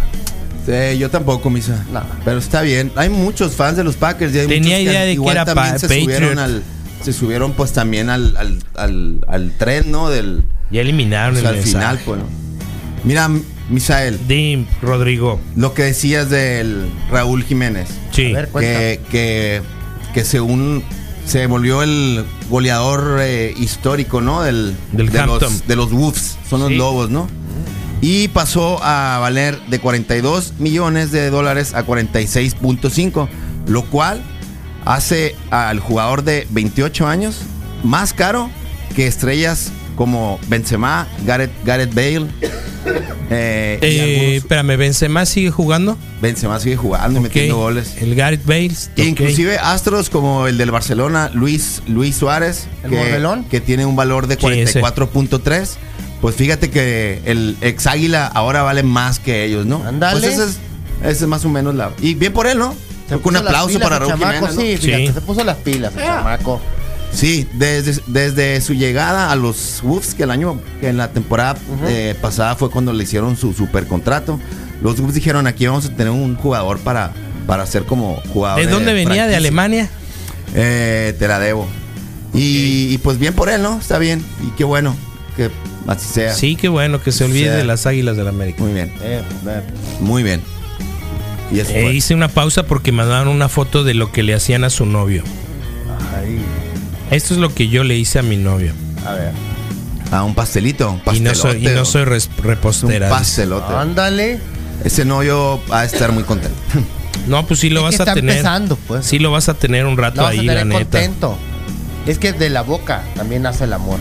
Speaker 4: Sí, yo tampoco, misa.
Speaker 5: No.
Speaker 4: Pero está bien. Hay muchos fans de los Packers. y hay
Speaker 3: Tenía
Speaker 4: muchos
Speaker 3: idea de que era
Speaker 4: también se
Speaker 3: Patriot.
Speaker 4: subieron al se subieron pues también al, al, al, al tren, ¿no? Del
Speaker 3: Ya eliminaron
Speaker 4: pues,
Speaker 3: el
Speaker 4: al final, pues. Mira, Misael,
Speaker 3: Dim, Rodrigo.
Speaker 4: lo que decías del Raúl Jiménez,
Speaker 3: Sí.
Speaker 5: A ver,
Speaker 4: que, que que según se volvió el goleador eh, histórico, ¿no? Del,
Speaker 3: Del
Speaker 4: de
Speaker 3: Hampton.
Speaker 4: los de los Wolves, son los. Lobos, ¿no? Y pasó a valer de 42 millones de dólares a 46.5, lo cual hace al jugador de 28 años más caro que estrellas como Benzema, Gareth, Gareth Bale. [laughs] eh,
Speaker 3: Eh, espérame, Benzema sigue jugando.
Speaker 4: Benzema sigue jugando y
Speaker 3: Ok.
Speaker 4: metiendo goles.
Speaker 3: El Gareth Bales.
Speaker 4: E. Inclusive astros como el del Barcelona, Luis, Luis Suárez,
Speaker 5: ¿El
Speaker 4: que, que tiene un valor de
Speaker 3: Sí, ese.
Speaker 4: 44.3. Pues fíjate que el ex águila ahora vale más que ellos, ¿no?
Speaker 5: Ándale.
Speaker 4: Pues esa es, esa es más o menos la. Y bien por él, ¿no? Un aplauso
Speaker 5: pilas
Speaker 4: para Raúl
Speaker 5: chamaco,
Speaker 4: Jiménez. ¿no?
Speaker 5: Sí, fíjate,
Speaker 3: Sí.
Speaker 5: se puso las pilas el chamaco.
Speaker 4: Sí, desde, desde su llegada a los Wolves, que el año, que en la temporada eh, pasada fue cuando le hicieron su super contrato. Los Wolves dijeron aquí vamos a tener un jugador para, para ser como jugador.
Speaker 3: ¿De dónde venía? ¿De
Speaker 4: franquicia".
Speaker 3: Alemania?
Speaker 4: Eh, te la debo. Y, y pues bien por él, ¿no? Está bien. Y qué bueno que así sea.
Speaker 3: Sí, qué bueno que se olvide
Speaker 4: sea.
Speaker 3: de las águilas del América.
Speaker 4: Muy bien,
Speaker 5: Eh, eh.
Speaker 4: muy bien. Y eso fue.
Speaker 3: hice una pausa porque mandaron una foto de lo que le hacían a su novio.
Speaker 5: Ay,
Speaker 3: Esto es lo que yo le hice a mi novio.
Speaker 5: a ver.
Speaker 4: Ah, un pastelito. Un
Speaker 3: Y no soy, y
Speaker 4: pastelote,
Speaker 3: no soy
Speaker 4: un
Speaker 3: repostera.
Speaker 4: pastelote.
Speaker 5: Ándale.
Speaker 4: ese novio va a estar muy contento.
Speaker 3: No, pues sí lo
Speaker 5: Es
Speaker 3: vas
Speaker 5: que
Speaker 3: a
Speaker 5: está
Speaker 3: tener.
Speaker 5: empezando, pues.
Speaker 3: Sí lo vas a tener un rato
Speaker 5: Lo vas a
Speaker 3: ahí, la
Speaker 5: tener
Speaker 3: neta.
Speaker 5: contento. Es que de la boca también nace el amor.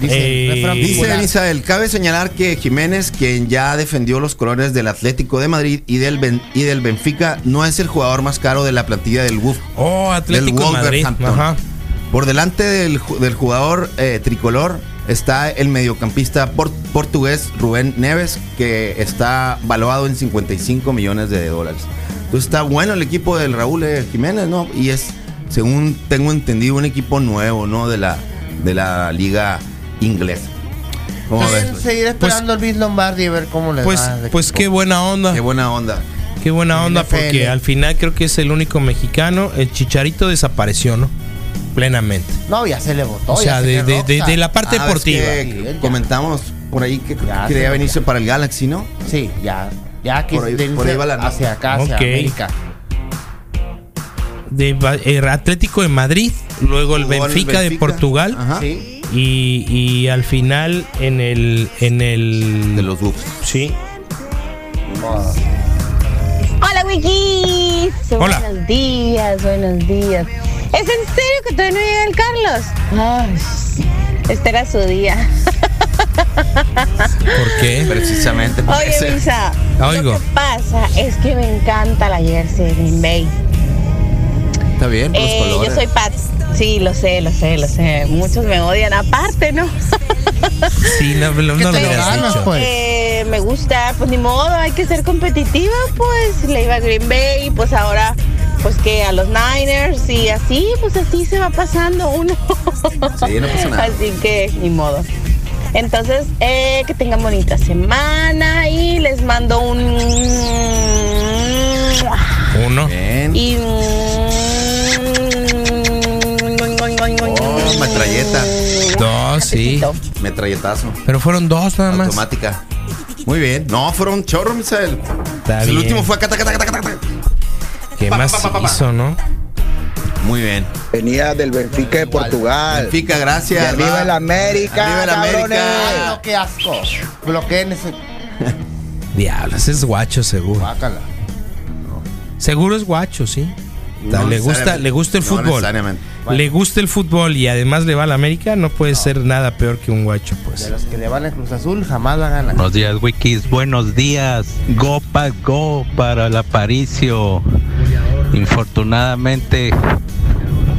Speaker 5: Dice,
Speaker 3: Eh,
Speaker 4: Dice. Misael, cabe señalar que Jiménez, quien ya defendió los colores del Atlético de Madrid y del, Ben- y del Benfica, no es el jugador más caro de la plantilla del Wolf.
Speaker 3: Oh, Atlético de Madrid. Ajá.
Speaker 4: Por delante del, ju- del jugador eh, tricolor está el mediocampista por- portugués Rubén Neves, que está valuado en 55 millones de dólares. Entonces está bueno el equipo del Raúl eh, Jiménez, ¿no? Y es, según tengo entendido, un equipo nuevo, ¿no? De la, de la liga inglesa. ¿Cómo
Speaker 5: También
Speaker 4: ves?
Speaker 5: seguir esperando el Luis Lombardi y ver cómo le
Speaker 3: Pues,
Speaker 5: va.
Speaker 3: pues
Speaker 5: equipo.
Speaker 3: qué buena onda.
Speaker 4: Qué buena onda.
Speaker 3: Qué buena
Speaker 5: En
Speaker 3: onda,
Speaker 5: NFL.
Speaker 3: porque al final creo que es el único mexicano. El chicharito desapareció, ¿no? Plenamente.
Speaker 5: No, ya se le votó.
Speaker 3: O sea,
Speaker 5: se
Speaker 3: de,
Speaker 5: le
Speaker 3: de- de-
Speaker 5: rockstar.
Speaker 3: de la parte
Speaker 4: Ah,
Speaker 3: deportiva.
Speaker 4: que comentamos por ahí que
Speaker 5: Ya
Speaker 4: quería
Speaker 5: se-
Speaker 4: venirse para el Galaxy, ¿no?
Speaker 5: Sí, ya. Ya que
Speaker 4: Por ahí-
Speaker 5: de-
Speaker 4: por ahí va la
Speaker 5: hacia acá, hacia. América.
Speaker 3: De el Atlético de Madrid, luego el Benfica, de. Portugal.
Speaker 4: Ajá.
Speaker 5: Sí.
Speaker 3: Y, y al final en el. En el
Speaker 4: De los Wolves.
Speaker 3: Sí.
Speaker 12: Hola, Wikis.
Speaker 3: Hola.
Speaker 12: Buenos días, buenos días. ¿Es en serio que todavía no llega el Carlos? Ay, este era su día.
Speaker 3: ¿Por qué?
Speaker 4: Precisamente.
Speaker 12: Oye,
Speaker 4: ese-
Speaker 12: Misa,
Speaker 3: Oigo.
Speaker 12: lo que pasa es que me encanta la jersey de Green Bay.
Speaker 4: Está bien, por los
Speaker 12: Eh,
Speaker 4: colores.
Speaker 12: yo soy Pat. Sí, lo sé, lo sé, lo sé. Muchos me odian aparte, ¿no?
Speaker 3: Sí, no, no, no lo
Speaker 5: te lo
Speaker 3: hubieras
Speaker 5: ganas,
Speaker 3: dicho.
Speaker 5: pues?
Speaker 12: Eh, me gusta, pues ni modo, hay que ser competitiva, pues le iba a Green Bay, pues ahora, pues que a los Niners y así, pues así se va pasando uno.
Speaker 4: Sí, no pasa nada.
Speaker 12: Así que ni modo. Entonces, eh, que tengan bonita semana y les mando un...
Speaker 3: Uno.
Speaker 4: Bien.
Speaker 12: Y...
Speaker 4: Oh, metralleta.
Speaker 3: Dos, sí.
Speaker 4: Metralletazo.
Speaker 3: Pero fueron dos nada más.
Speaker 4: Automática. Muy bien. No, fueron chorro, Misael. El
Speaker 3: bien.
Speaker 4: último fue acá, taca, taca, taca, taca.
Speaker 3: ¿Qué
Speaker 4: Pa,
Speaker 3: más
Speaker 4: pa, pa, pa, pa.
Speaker 3: hizo, no?
Speaker 4: Muy bien.
Speaker 8: Venía del Benfica de Portugal.
Speaker 4: Benfica, gracias.
Speaker 8: Y arriba el América,
Speaker 4: Arriba el. América.
Speaker 5: Ay, no, qué asco. Bloqueen ese. [laughs]
Speaker 3: Diablos, es guacho seguro.
Speaker 5: Bácala.
Speaker 3: Seguro es guacho, sí.
Speaker 4: No
Speaker 3: le gusta, le gusta el
Speaker 4: No
Speaker 3: fútbol.
Speaker 4: necesariamente.
Speaker 3: Le gusta el fútbol y además le va a la América, no puede ser nada peor que un guacho,
Speaker 5: De
Speaker 3: pues.
Speaker 5: los que le van al Cruz Azul, jamás la ganan.
Speaker 13: Buenos días, Wikis. Buenos días. Go pa go para el Aparicio. Infortunadamente,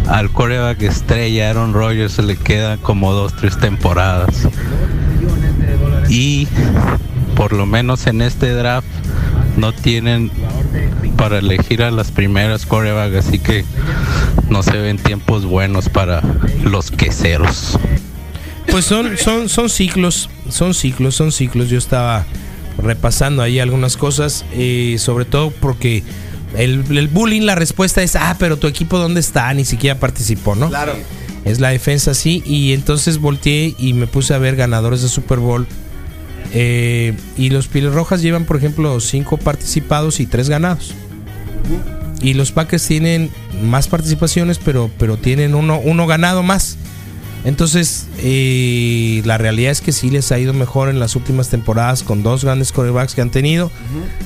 Speaker 13: al coreback estrella Aaron Rodgers se le quedan como dos, tres temporadas. Y por lo menos en este draft no tienen para elegir a las primeras coreback, así que no se ven tiempos buenos para los queseros.
Speaker 3: Pues son, son, son ciclos, son ciclos, son ciclos. Yo estaba repasando ahí algunas cosas, eh, sobre todo porque el, el bullying, la respuesta es, ah, pero tu equipo dónde está, ni siquiera participó, ¿no?
Speaker 4: Claro.
Speaker 3: Es la defensa así. Y entonces volteé y me puse a ver ganadores de Super Bowl. Eh, y los Pieles Rojas llevan, por ejemplo, cinco participados y tres ganados. Y los Packers tienen más participaciones, pero, pero tienen uno, uno ganado más. Entonces, eh, la realidad es que sí les ha ido mejor en las últimas temporadas con dos grandes corebacks que han tenido,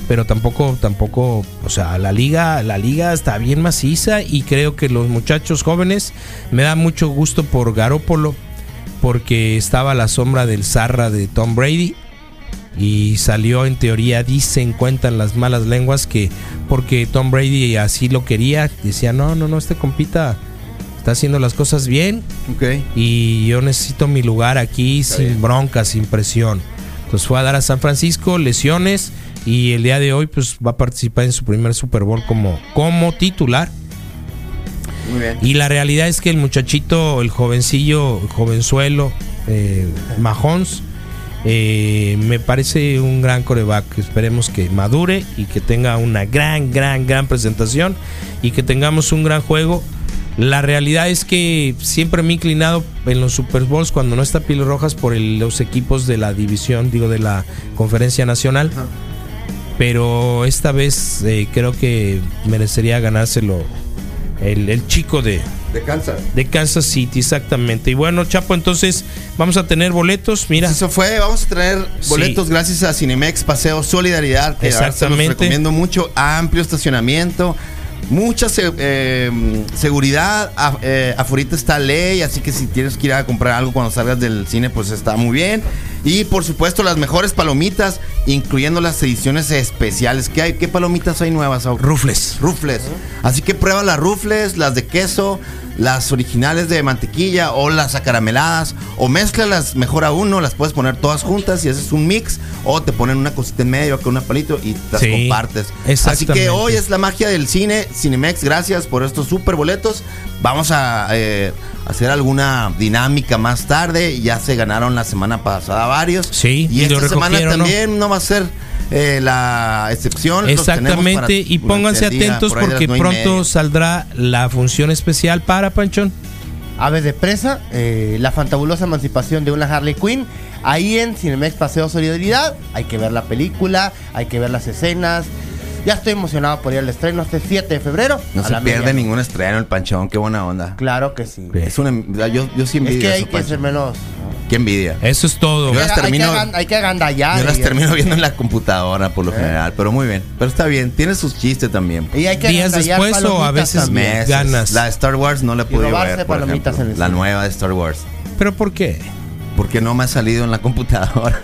Speaker 3: pero tampoco, tampoco, o sea, la liga, la liga está bien maciza y creo que los muchachos jóvenes me da mucho gusto por Garópolo, porque estaba a la sombra del Zarra de Tom Brady y salió en teoría, dicen, cuentan las malas lenguas que porque Tom Brady así lo quería, decía, no, no, no, este compita está haciendo las cosas bien
Speaker 4: Ok.
Speaker 3: y yo necesito mi lugar aquí sin bronca, sin presión. Entonces fue a dar a San Francisco, lesiones y el día de hoy pues va a participar en su primer Super Bowl como, como titular.
Speaker 4: Muy bien.
Speaker 3: Y la realidad es que el muchachito, el jovencillo, el jovenzuelo, eh, Mahomes, eh, me parece un gran coreback. Esperemos que madure y que tenga una gran, gran, gran presentación y que tengamos un gran juego. La realidad es que siempre me he inclinado en los Super Bowls cuando no está Pieles Rojas por el- los equipos de la división, digo, de la conferencia nacional. Pero esta vez eh, creo que merecería ganárselo El, el chico de,
Speaker 4: De Kansas.
Speaker 3: de Kansas City, exactamente. Y bueno, Chapo, entonces vamos a tener boletos. Mira,
Speaker 4: Eso fue, vamos a traer boletos gracias a Cinemex Paseo Solidaridad, que se los
Speaker 3: Exactamente.
Speaker 4: recomiendo mucho, amplio estacionamiento, mucha eh, seguridad, a- eh, afuera está ley, así que si tienes que ir a comprar algo cuando salgas del cine, pues está muy bien. Y por supuesto las mejores palomitas, incluyendo las ediciones especiales. ¿Qué hay? ¿Qué palomitas hay nuevas?
Speaker 3: Rufles.
Speaker 4: Rufles. Así que prueba las rufles, las de queso, las originales de mantequilla o las acarameladas. O mezclalas mejor aún, ¿no? Las puedes poner todas juntas y haces un mix. O te ponen una cosita en medio con una palito y las
Speaker 3: Sí,
Speaker 4: compartes. Así que hoy es la magia del cine. Cinemex, gracias por estos super boletos. Vamos a eh, hacer alguna dinámica más tarde. Ya se ganaron la semana pasada varios.
Speaker 3: Sí,
Speaker 4: y, esta semana también no va a ser eh, la excepción. Para
Speaker 3: exactamente. Y pónganse
Speaker 4: día,
Speaker 3: atentos
Speaker 4: por
Speaker 3: porque pronto saldrá la función especial para Panchón.
Speaker 5: Aves de presa, eh, la fantabulosa emancipación de una Harley Quinn. Ahí en Cinemex Paseo Solidaridad. Hay que ver la película, hay que ver las escenas. Ya estoy emocionado por ir al estreno este 7 de febrero.
Speaker 4: No
Speaker 5: a
Speaker 4: se
Speaker 5: la
Speaker 4: pierde
Speaker 5: medianoche.
Speaker 4: ningún estreno el panchón, qué buena onda.
Speaker 5: Claro que sí.
Speaker 4: Es una, yo, yo sí
Speaker 5: Es
Speaker 4: envidio
Speaker 5: que hay
Speaker 4: eso,
Speaker 5: que ser menos.
Speaker 4: Qué envidia.
Speaker 3: Eso es todo.
Speaker 4: Yo
Speaker 5: Hay
Speaker 4: las
Speaker 5: que-
Speaker 4: termino,
Speaker 5: hay, que, agandallar.
Speaker 4: yo las termino viendo en la computadora por lo
Speaker 5: ¿Eh?
Speaker 4: general, pero muy bien. Pero está bien, tiene sus chistes también.
Speaker 5: Y hay que
Speaker 3: Días después o a veces.
Speaker 4: Meses.
Speaker 3: ganas.
Speaker 4: La de Star Wars no la
Speaker 5: robarse
Speaker 4: ver, por
Speaker 5: palomitas
Speaker 4: ejemplo.
Speaker 5: en el
Speaker 4: La nueva de Star Wars.
Speaker 3: ¿Pero por qué?
Speaker 4: Porque no me ha salido en la computadora.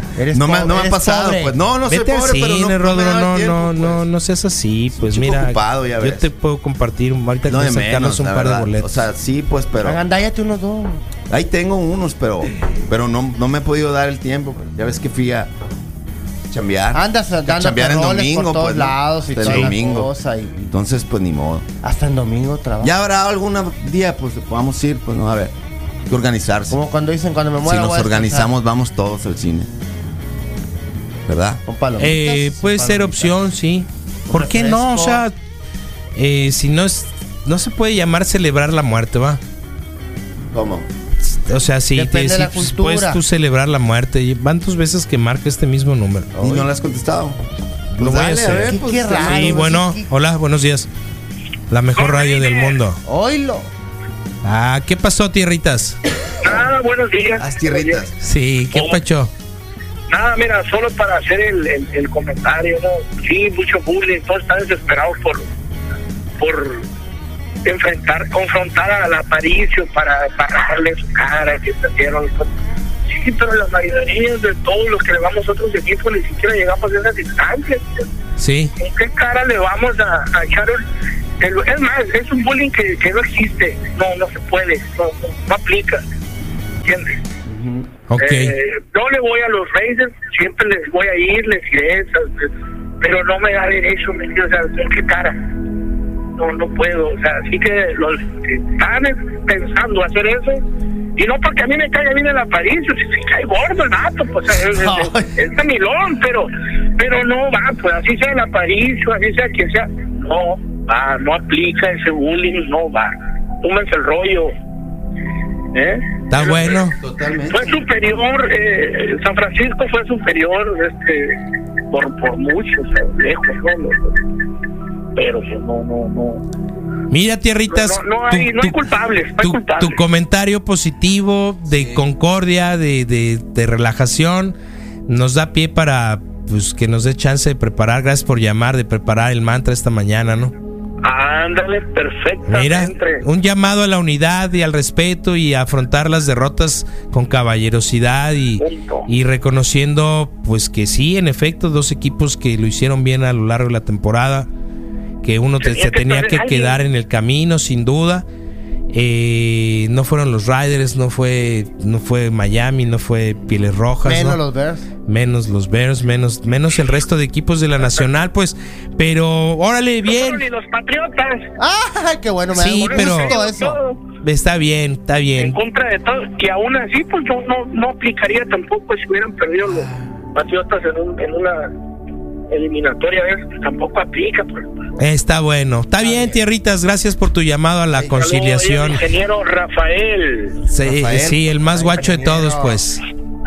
Speaker 4: [laughs]
Speaker 5: Eres
Speaker 4: no me,
Speaker 5: pobre,
Speaker 4: no me ha pasado,
Speaker 5: pobre.
Speaker 4: pues. No, no soy
Speaker 3: Vete al
Speaker 4: pobre, pero no,
Speaker 3: cine,
Speaker 4: no me
Speaker 3: Rodro,
Speaker 4: el
Speaker 3: no,
Speaker 4: tiempo,
Speaker 3: no,
Speaker 4: pues.
Speaker 3: no, no seas así, pues
Speaker 4: chico
Speaker 3: mira,
Speaker 4: ocupado, ya
Speaker 3: yo
Speaker 4: ves.
Speaker 3: te puedo compartir ahorita
Speaker 4: No
Speaker 3: que
Speaker 4: de
Speaker 3: sacarnos
Speaker 4: menos,
Speaker 3: un par de
Speaker 4: verdad.
Speaker 3: boletos.
Speaker 4: O sea, sí, pues, pero...
Speaker 5: Agandállate unos dos.
Speaker 4: Ahí tengo unos, pero, pero no, no me he podido dar el tiempo. pues. Ya ves que fui a chambear.
Speaker 5: Andas dando
Speaker 4: chambear en domingo,
Speaker 5: por todos
Speaker 4: pues, ¿no?
Speaker 5: lados y
Speaker 4: el
Speaker 5: toda la
Speaker 4: domingo.
Speaker 5: cosa y-
Speaker 4: Entonces, pues ni modo.
Speaker 5: Hasta en domingo trabajo.
Speaker 4: Ya habrá algún día, pues podamos ir, pues no, a ver. Hay que organizarse.
Speaker 5: Como cuando dicen cuando me
Speaker 4: Si
Speaker 5: muera.
Speaker 4: nos organizamos, vamos todos al cine. ¿Verdad?
Speaker 5: Con palomitas,
Speaker 3: Eh, puede ser opción, sí. ¿Por qué no? O sea, eh, si no es, no se puede llamar celebrar la muerte, va.
Speaker 4: ¿Cómo?
Speaker 3: O sea, si, te, si
Speaker 5: cultura.
Speaker 3: puedes tú celebrar la muerte, van tus veces que marca este mismo número.
Speaker 4: Y no le has contestado.
Speaker 3: Lo voy a hacer.
Speaker 4: ver,
Speaker 5: Qué-
Speaker 4: pues,
Speaker 5: qué
Speaker 4: te-
Speaker 5: raro.
Speaker 3: Sí, bueno, hola, buenos días. La mejor radio del mundo.
Speaker 5: Oílo.
Speaker 3: Ah, ¿qué pasó, tierritas?
Speaker 14: Nada, buenos días.
Speaker 4: Haz tierritas.
Speaker 3: Sí, ¿qué
Speaker 14: Oh.
Speaker 3: pacho?
Speaker 14: Nada, mira, solo para hacer el, el, el comentario, ¿no? Sí, mucho bullying, todos están desesperados por, por enfrentar, confrontar a la Aparicio para, para darle su cara, que se hicieron. Sí, pero la mayoría de todos los que le vamos a otros equipos ni siquiera llegamos a esas distancias.
Speaker 3: Sí.
Speaker 14: ¿Con qué cara le vamos a, a echar el, el- Es más, es un bullying que, que no existe. No, no se puede, no, no, no aplica. ¿Entiendes? Eh, no le voy a los Raiders, siempre les voy a ir, les iré, pero no me da derecho, ¿me? O sea, ¿en qué cara? No, no puedo, o sea, así que los que están pensando hacer eso, y no porque a mí me caiga bien el aparicio, si se cae gordo el vato, pues es, es, es camilón, pero, pero no va, pues así sea el aparicio, así sea quien sea, no va, no aplica ese bullying, no va, túmense el rollo, ¿eh?
Speaker 3: Está bueno.
Speaker 4: Totalmente.
Speaker 14: fue superior eh, San Francisco fue superior este por por mucho o sea, lejos no, pero pues, no no no
Speaker 3: Mira, tierritas.
Speaker 14: no, no hay, no hay culpables no hay
Speaker 3: tu,
Speaker 14: culpables
Speaker 3: tu comentario positivo de concordia, de, de- de relajación, nos da pie para pues que nos dé chance de preparar. Gracias por llamar, de preparar el mantra esta mañana, ¿no?
Speaker 14: Ándale perfectamente
Speaker 3: Mira, un llamado a la unidad y al respeto y a afrontar las derrotas con caballerosidad y, y reconociendo pues que sí, en efecto, dos equipos que lo hicieron bien a lo largo de la temporada, que uno te-
Speaker 14: Tenía
Speaker 3: se
Speaker 14: que
Speaker 3: tenía que
Speaker 14: alguien.
Speaker 3: quedar en el camino sin duda. Eh, no fueron los Riders, no fue, no fue Miami, no fue Pieles Rojas,
Speaker 5: Menos
Speaker 3: ¿no?
Speaker 5: los Bears.
Speaker 3: menos los Bears, menos, menos el resto de equipos de la Nacional, pues, pero órale,
Speaker 14: No
Speaker 3: bien,
Speaker 14: fueron ni los patriotas
Speaker 5: ¡Ah! ¡Qué bueno! Me
Speaker 3: Sí,
Speaker 5: da
Speaker 3: pero-
Speaker 5: eso.
Speaker 14: todo,
Speaker 3: está bien, está
Speaker 14: en
Speaker 3: bien.
Speaker 14: contra de todo que aún así pues yo no no aplicaría tampoco si hubieran perdido los patriotas en, un, en una eliminatoria esas, tampoco aplica pues.
Speaker 3: Está bueno. Está bien, tierritas. Gracias por tu llamado a la conciliación.
Speaker 14: Ingeniero Rafael
Speaker 3: Sí,
Speaker 4: Rafael.
Speaker 3: sí, el más
Speaker 5: Ay,
Speaker 3: guacho de todos, pues.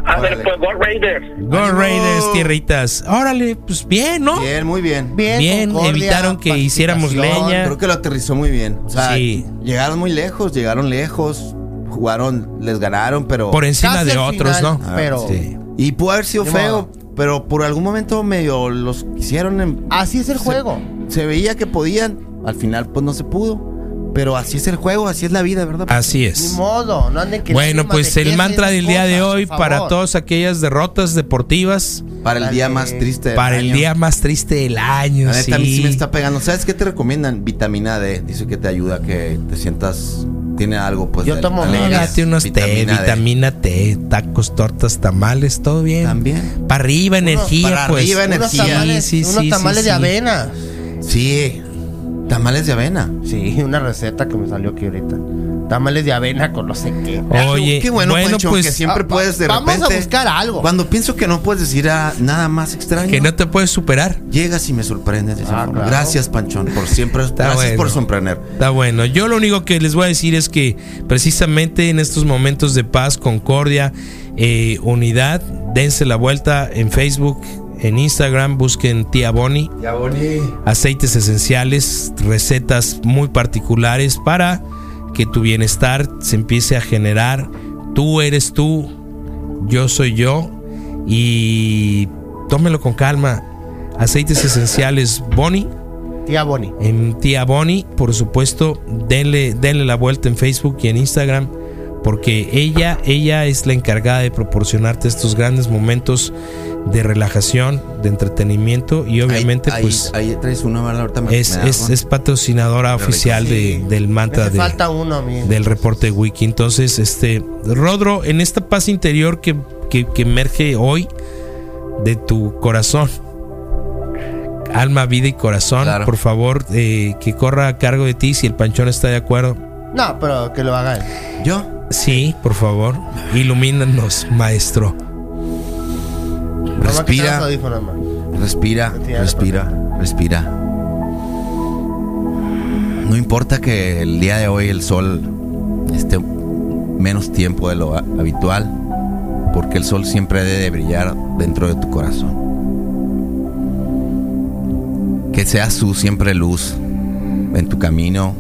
Speaker 14: Ándale, pues, Go Raiders.
Speaker 3: Go Raiders, tierritas. Órale, pues bien, ¿no?
Speaker 4: Bien, muy bien.
Speaker 5: Bien,
Speaker 3: Bien,
Speaker 5: concordia,
Speaker 3: evitaron que hiciéramos leña.
Speaker 4: Creo que lo aterrizó muy bien. O sea,
Speaker 3: Sí.
Speaker 4: llegaron muy lejos, llegaron lejos, jugaron, les ganaron, pero.
Speaker 3: Por encima
Speaker 5: Casi
Speaker 3: de otros,
Speaker 5: final,
Speaker 3: ¿no?
Speaker 5: pero-
Speaker 3: Sí.
Speaker 4: Y pudo haber sido feo, pero por algún momento medio los quisieron. en-
Speaker 5: Así es el
Speaker 4: se-
Speaker 5: juego.
Speaker 4: Se veía que podían, al final pues no se pudo. Pero así es el juego, así es la vida, ¿verdad?
Speaker 3: Así
Speaker 5: Ni
Speaker 3: es.
Speaker 5: modo, no anden que
Speaker 3: Bueno, pues el mantra del día de hoy para todas aquellas derrotas deportivas,
Speaker 4: Para el día más triste del
Speaker 3: para el día más triste del año,
Speaker 4: neta, a mí sí
Speaker 3: sí.
Speaker 4: me está pegando. ¿Sabes qué te recomiendan? Vitamina D. Dice que te ayuda a que te sientas. Tiene algo, pues.
Speaker 5: Yo
Speaker 4: de-
Speaker 5: tomo.
Speaker 3: Date unos té,
Speaker 4: Vitamina D.
Speaker 3: vitamina T, tacos, tortas, tamales, todo bien.
Speaker 4: También.
Speaker 3: Para arriba, energía,
Speaker 4: para
Speaker 3: pues.
Speaker 4: arriba,
Speaker 5: Unos
Speaker 4: energía.
Speaker 5: tamales,
Speaker 3: Sí, sí,
Speaker 5: unos
Speaker 3: sí,
Speaker 5: tamales
Speaker 3: sí,
Speaker 5: de
Speaker 3: sí.
Speaker 5: avena.
Speaker 4: Sí. Tamales de avena.
Speaker 5: Sí, una receta que me salió aquí ahorita. Tamales de avena con no sé qué.
Speaker 3: Oye,
Speaker 4: Qué bueno,
Speaker 3: bueno,
Speaker 4: Pancho,
Speaker 3: pues
Speaker 4: que siempre
Speaker 5: Ah,
Speaker 4: puedes de
Speaker 5: vamos a buscar algo.
Speaker 4: Cuando pienso que no puedes decir a nada más extraño.
Speaker 3: que no te puedes superar.
Speaker 4: Llegas y me sorprendes
Speaker 5: Ah, claro.
Speaker 4: Gracias, Panchón, por siempre. gracias
Speaker 3: bueno.
Speaker 4: por sorprender.
Speaker 3: Está bueno. Yo lo único que les voy a decir es que precisamente en estos momentos de paz, concordia, eh, unidad, dense la vuelta en Facebook, en Instagram, busquen Tía Bonnie.
Speaker 4: Ya, Boni.
Speaker 3: aceites esenciales, recetas muy particulares para que tu bienestar se empiece a generar. Tú eres tú, yo soy yo y tómelo con calma. Aceites esenciales Bonnie
Speaker 5: Tía Bonnie.
Speaker 3: en Tía Bonnie, por supuesto, denle, denle la vuelta en Facebook y en Instagram, porque ella, ella es la encargada de proporcionarte estos grandes momentos de relajación, de entretenimiento y obviamente
Speaker 4: ahí,
Speaker 3: pues
Speaker 4: Ahí, ahí traes uno, ¿verdad? Ahorita me-
Speaker 3: es,
Speaker 4: me
Speaker 3: es, es patrocinadora oficial de- del mantra de,
Speaker 5: falta uno
Speaker 3: del reporte wiki. Entonces, este, Rodro, en esta paz interior que, que, que emerge hoy de tu corazón, alma, vida y corazón,
Speaker 4: Claro.
Speaker 3: por favor, eh, que corra a cargo de ti si el panchón está de acuerdo.
Speaker 5: No, pero que lo haga él.
Speaker 4: ¿Yo?
Speaker 3: Sí, por favor, ilumínanos, maestro.
Speaker 4: Respira. Respira, respira, respira. No importa que el día de hoy el sol esté menos tiempo de lo ha- habitual, porque el sol siempre debe de brillar dentro de tu corazón. Que seas tú siempre luz en tu camino,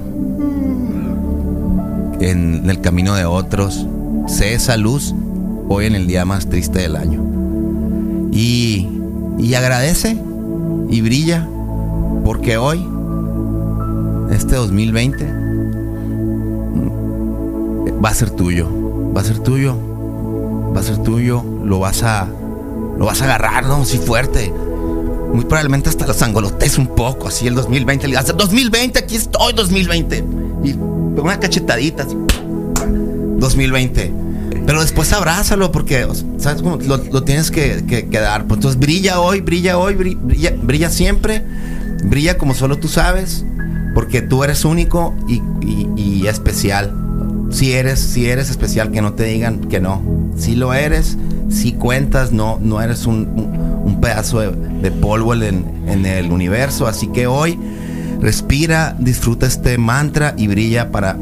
Speaker 4: en el camino de otros. Sé esa luz hoy en el día más triste del año y, y agradece y brilla porque hoy, este 2020, mm, va a ser tuyo, va a ser tuyo, va a ser tuyo, lo vas a, lo vas a agarrar, ¿no? Así fuerte. Muy probablemente hasta los angolotes un poco, así el 2020, le digas, 2020, aquí estoy, 2020. Y una cachetadita, así, 2020. Pero después abrázalo porque, ¿sabes? cómo? Lo, lo tienes que, que- que dar. Pues entonces brilla hoy, brilla hoy, bri- brilla, brilla siempre. Brilla como solo tú sabes. Porque tú eres único y, y- y especial. Si eres, si eres especial, que no te digan que no. Si lo eres, si cuentas, no, no eres un, un- un pedazo de, de polvo en, en el universo. Así que hoy respira, disfruta este mantra y brilla para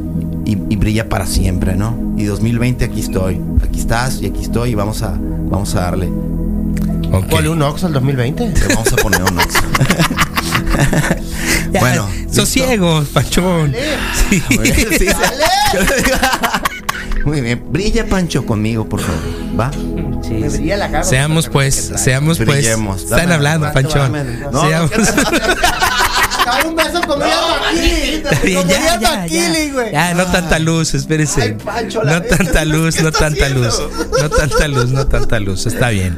Speaker 4: y, y brilla para siempre, ¿no? Y 2020 aquí estoy, aquí estás y aquí estoy y vamos a vamos a darle.
Speaker 3: Ok.
Speaker 5: Ponle un Ox al 2020.
Speaker 4: Le vamos a poner un ox. [laughs]
Speaker 3: Ya,
Speaker 4: bueno,
Speaker 3: sosiego, Panchón. Sí.
Speaker 4: Sí, sí. [laughs] Muy bien, brilla Pancho conmigo, por favor, ¿va?
Speaker 5: Me brilla la cara.
Speaker 3: Seamos pues, seamos pues.
Speaker 4: Brillemos.
Speaker 3: Están
Speaker 4: Dame-
Speaker 3: hablando,
Speaker 4: dame-
Speaker 3: Panchón.
Speaker 4: dame- no,
Speaker 3: Seamos- [laughs]
Speaker 5: Un beso
Speaker 3: bien, ya, ya, ya.
Speaker 5: güey.
Speaker 3: Ya, no tanta luz, espérese.
Speaker 5: Ay, Pancho, la
Speaker 3: no tanta luz,
Speaker 5: ¿qué
Speaker 3: no tanta luz. No tanta luz, no tanta luz. Está bien.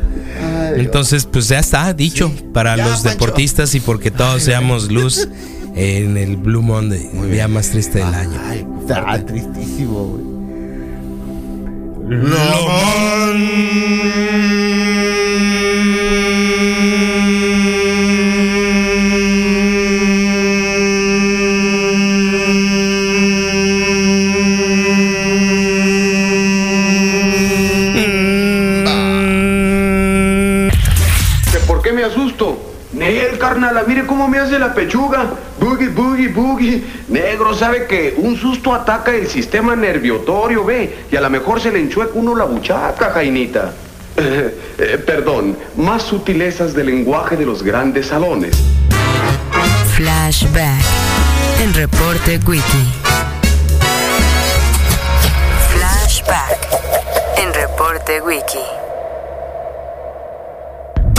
Speaker 3: Entonces, pues ya está dicho para
Speaker 4: Ya,
Speaker 3: los
Speaker 4: Pancho.
Speaker 3: deportistas y porque todos seamos luz en el Blue Monday, el día más triste del año.
Speaker 5: Ay, está tristísimo, güey.
Speaker 15: ¿Que la pechuga. Boogie, boogie, boogie. Negro, sabe que un susto ataca el sistema nerviotorio, ve. Y a lo mejor se le enchueca uno la buchaca, Jainita. Eh, [laughs] eh, perdón, más sutilezas del lenguaje de los grandes salones.
Speaker 2: Flashback en Reporte Wiki. Flashback en Reporte Wiki.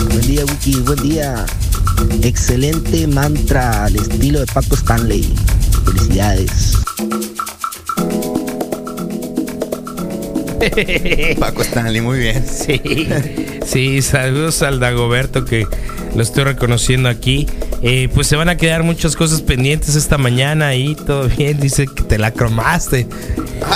Speaker 16: Buen día, Wiki, buen día. Excelente mantra al estilo de Paco Stanley. Felicidades. [laughs]
Speaker 4: Paco Stanley, muy bien.
Speaker 3: Sí, sí, saludos al Dagoberto que lo estoy reconociendo aquí. Eh, pues se van a quedar muchas cosas pendientes esta mañana y todo bien. Dice que te la cromaste.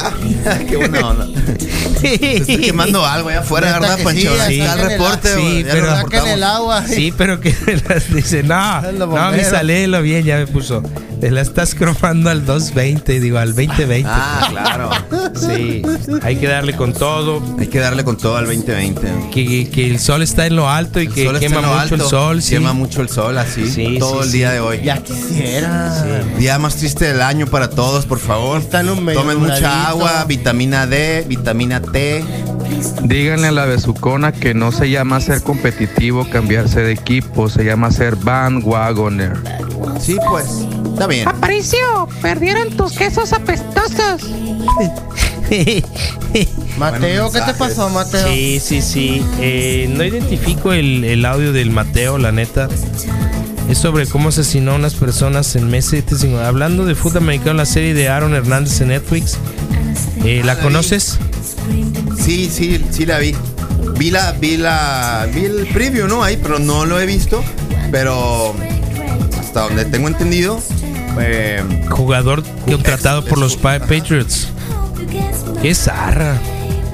Speaker 3: [laughs]
Speaker 4: Qué buena onda. [laughs] Te estoy quemando algo allá afuera, ¿verdad, Pancho?
Speaker 5: sí,
Speaker 4: Ahí está el reporte,
Speaker 3: sí, pero-
Speaker 4: reportamos.
Speaker 5: el agua.
Speaker 3: Sí, pero que [laughs] dice, no, no,
Speaker 5: bombero.
Speaker 3: misa, léelo bien, ya me puso. Te la estás cromando al 220, digo, al 2020.
Speaker 4: Ah, claro.
Speaker 3: Sí, hay que darle con todo.
Speaker 4: Hay que darle con todo al 2020.
Speaker 3: Que, que el sol está en lo alto y
Speaker 4: El
Speaker 3: que quema mucho el sol. Sí.
Speaker 4: Quema mucho el sol, así.
Speaker 3: Sí,
Speaker 4: todo
Speaker 3: sí,
Speaker 4: el
Speaker 3: sí.
Speaker 4: día de hoy.
Speaker 5: Ya quisiera.
Speaker 4: Día más triste del año para todos, por favor.
Speaker 5: Están un medio
Speaker 4: Tomen mucha agua, vitamina D, vitamina
Speaker 10: Díganle a la besucona que no se llama ser competitivo cambiarse de equipo, se llama ser bandwagoner.
Speaker 4: Sí, pues. Está bien.
Speaker 17: Aparicio, perdieron tus quesos apestosos. [laughs]
Speaker 5: Mateo, ¿qué te pasó, Mateo?
Speaker 3: Sí, sí, sí. Eh, no identifico el, el audio del Mateo, la neta. Es sobre cómo asesinó a unas personas en meses. Hablando de fútbol americano, la serie de Aaron Hernández en Netflix. Eh, ¿La conoces?
Speaker 4: Sí, sí, sí la vi. Vi la, vi la, vi el preview, ¿no? Ahí, pero no lo he visto. Pero hasta donde tengo entendido, eh,
Speaker 3: Jugador contratado por los Pa- Patriots. Qué zarra.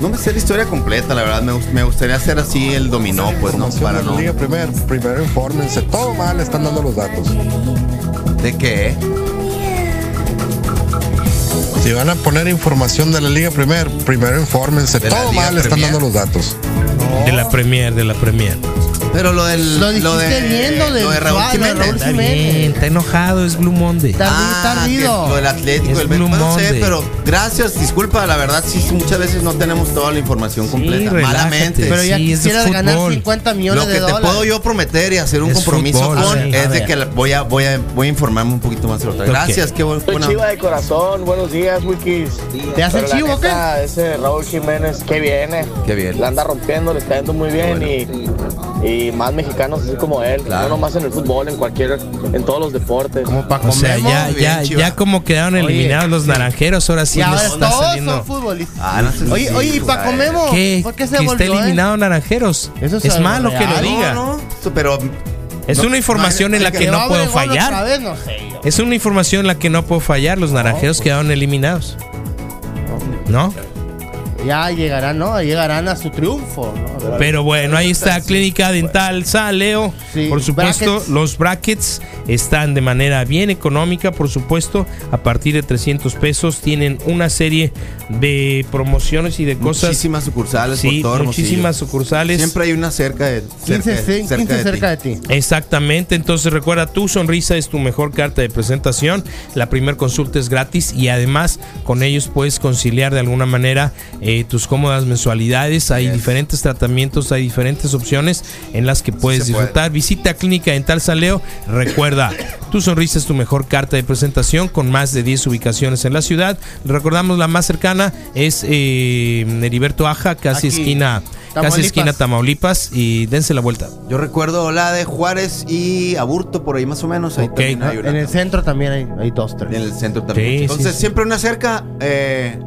Speaker 4: no me sé la historia completa, la verdad. Me, me gustaría hacer así el dominó, pues, ¿no? Para no.
Speaker 18: Primer, primero infórmense. Todo mal están dando los datos.
Speaker 4: ¿De qué?
Speaker 18: Si van a poner información de la Liga Primer, primero infórmense. Todo mal están
Speaker 4: Premier.
Speaker 18: dando los datos.
Speaker 3: De la Premier, de la Premier.
Speaker 4: Pero lo del.
Speaker 5: Lo dijiste
Speaker 4: de,
Speaker 5: bien, lo del
Speaker 4: lo de Raúl Jiménez.
Speaker 5: Raúl
Speaker 3: Está
Speaker 5: Jiménez.
Speaker 3: bien, está enojado, es Blue Monday.
Speaker 5: Está
Speaker 4: Ah,
Speaker 5: está ardido.
Speaker 4: lo del Atlético,
Speaker 3: Es
Speaker 4: del
Speaker 3: Blue
Speaker 4: no sé, pero gracias, disculpa, la verdad sí muchas veces no tenemos toda la información completa,
Speaker 3: relájate.
Speaker 4: malamente.
Speaker 5: Pero ya
Speaker 3: Sí, de
Speaker 5: quisieras ganar
Speaker 3: fútbol.
Speaker 5: 50 millones
Speaker 4: Lo que
Speaker 5: de
Speaker 4: te
Speaker 5: dólares.
Speaker 4: puedo yo prometer y hacer un
Speaker 3: Es
Speaker 4: compromiso
Speaker 3: fútbol,
Speaker 4: con
Speaker 3: sí.
Speaker 4: es de
Speaker 5: ver.
Speaker 4: que la- voy a voy a voy a informarme un poquito más de.
Speaker 3: Ok.
Speaker 4: Gracias, qué buen-
Speaker 19: Soy chiva de corazón, buenos días, Wikis.
Speaker 5: ¿Te hacen
Speaker 19: Pero la
Speaker 5: chivo o qué?
Speaker 19: Ese Raúl Jiménez, que viene.
Speaker 4: Qué bien.
Speaker 19: La anda rompiendo, le está yendo muy bien y, y más mexicanos así como él.
Speaker 4: Claro.
Speaker 19: No nomás en el fútbol, en cualquier, en todos los deportes.
Speaker 5: Como para
Speaker 3: O sea, ya, ya,
Speaker 4: bien,
Speaker 3: ya como quedaron
Speaker 5: Oye,
Speaker 3: eliminados los naranjeros, ahora sí
Speaker 5: y ahora
Speaker 3: está
Speaker 5: todos
Speaker 3: saliendo.
Speaker 5: son futbolistas.
Speaker 4: Ah, no sé
Speaker 5: Oye,
Speaker 4: si-
Speaker 5: oye, ¿y comemos?
Speaker 3: ¿Qué?
Speaker 5: ¿Por qué se
Speaker 3: que
Speaker 5: volvió,
Speaker 3: esté
Speaker 5: eh?
Speaker 3: eliminado naranjeros.
Speaker 5: Eso es
Speaker 3: malo que lo diga.
Speaker 4: No, no, pero
Speaker 3: Es
Speaker 4: No,
Speaker 3: una información
Speaker 4: no,
Speaker 3: en la que
Speaker 4: que-
Speaker 5: ¿Que va
Speaker 3: no puedo fallar.
Speaker 5: vez? No sé yo.
Speaker 3: Es una información en la que no puedo fallar. Los naranjeros quedaron eliminados. ¿No?
Speaker 5: Ya llegarán, ¿no? Llegarán a su triunfo. ¿no?
Speaker 3: Pero bueno, ahí está Clínica Dental Saleo.
Speaker 5: Sí,
Speaker 3: por supuesto,
Speaker 5: brackets.
Speaker 3: los brackets están de manera bien económica, por supuesto, a partir de 300 pesos. Tienen una serie de promociones y de cosas.
Speaker 4: muchísimas sucursales
Speaker 3: Sí,
Speaker 4: por todo Hermosillo.
Speaker 3: muchísimas sucursales.
Speaker 4: Siempre hay una cerca de cerca,
Speaker 5: 15,
Speaker 4: de-
Speaker 5: 15 cerca,
Speaker 4: de ti.
Speaker 5: de ti.
Speaker 3: Exactamente, entonces recuerda, tu sonrisa es tu mejor carta de presentación, la primer consulta es gratis y además con ellos puedes conciliar de alguna manera eh, tus cómodas mensualidades, hay diferentes tratamientos, hay diferentes opciones en las que puedes
Speaker 4: puede.
Speaker 3: disfrutar. Visita Clínica Dental San Leo, recuerda, tu sonrisa es tu mejor carta de presentación con más de 10 ubicaciones en la ciudad. Recordamos la más cercana es eh, Heriberto Aja, casi
Speaker 5: Aquí,
Speaker 3: esquina, casi
Speaker 5: Tamaulipas.
Speaker 3: esquina Tamaulipas y dense la vuelta.
Speaker 4: Yo recuerdo la de Juárez y Aburto por ahí más o menos. Ahí
Speaker 3: Ok.
Speaker 4: también hay una.
Speaker 5: En el centro también hay, hay dos, tres.
Speaker 4: En el centro también.
Speaker 3: Sí,
Speaker 4: Entonces,
Speaker 3: sí, sí.
Speaker 4: siempre una cerca, eh,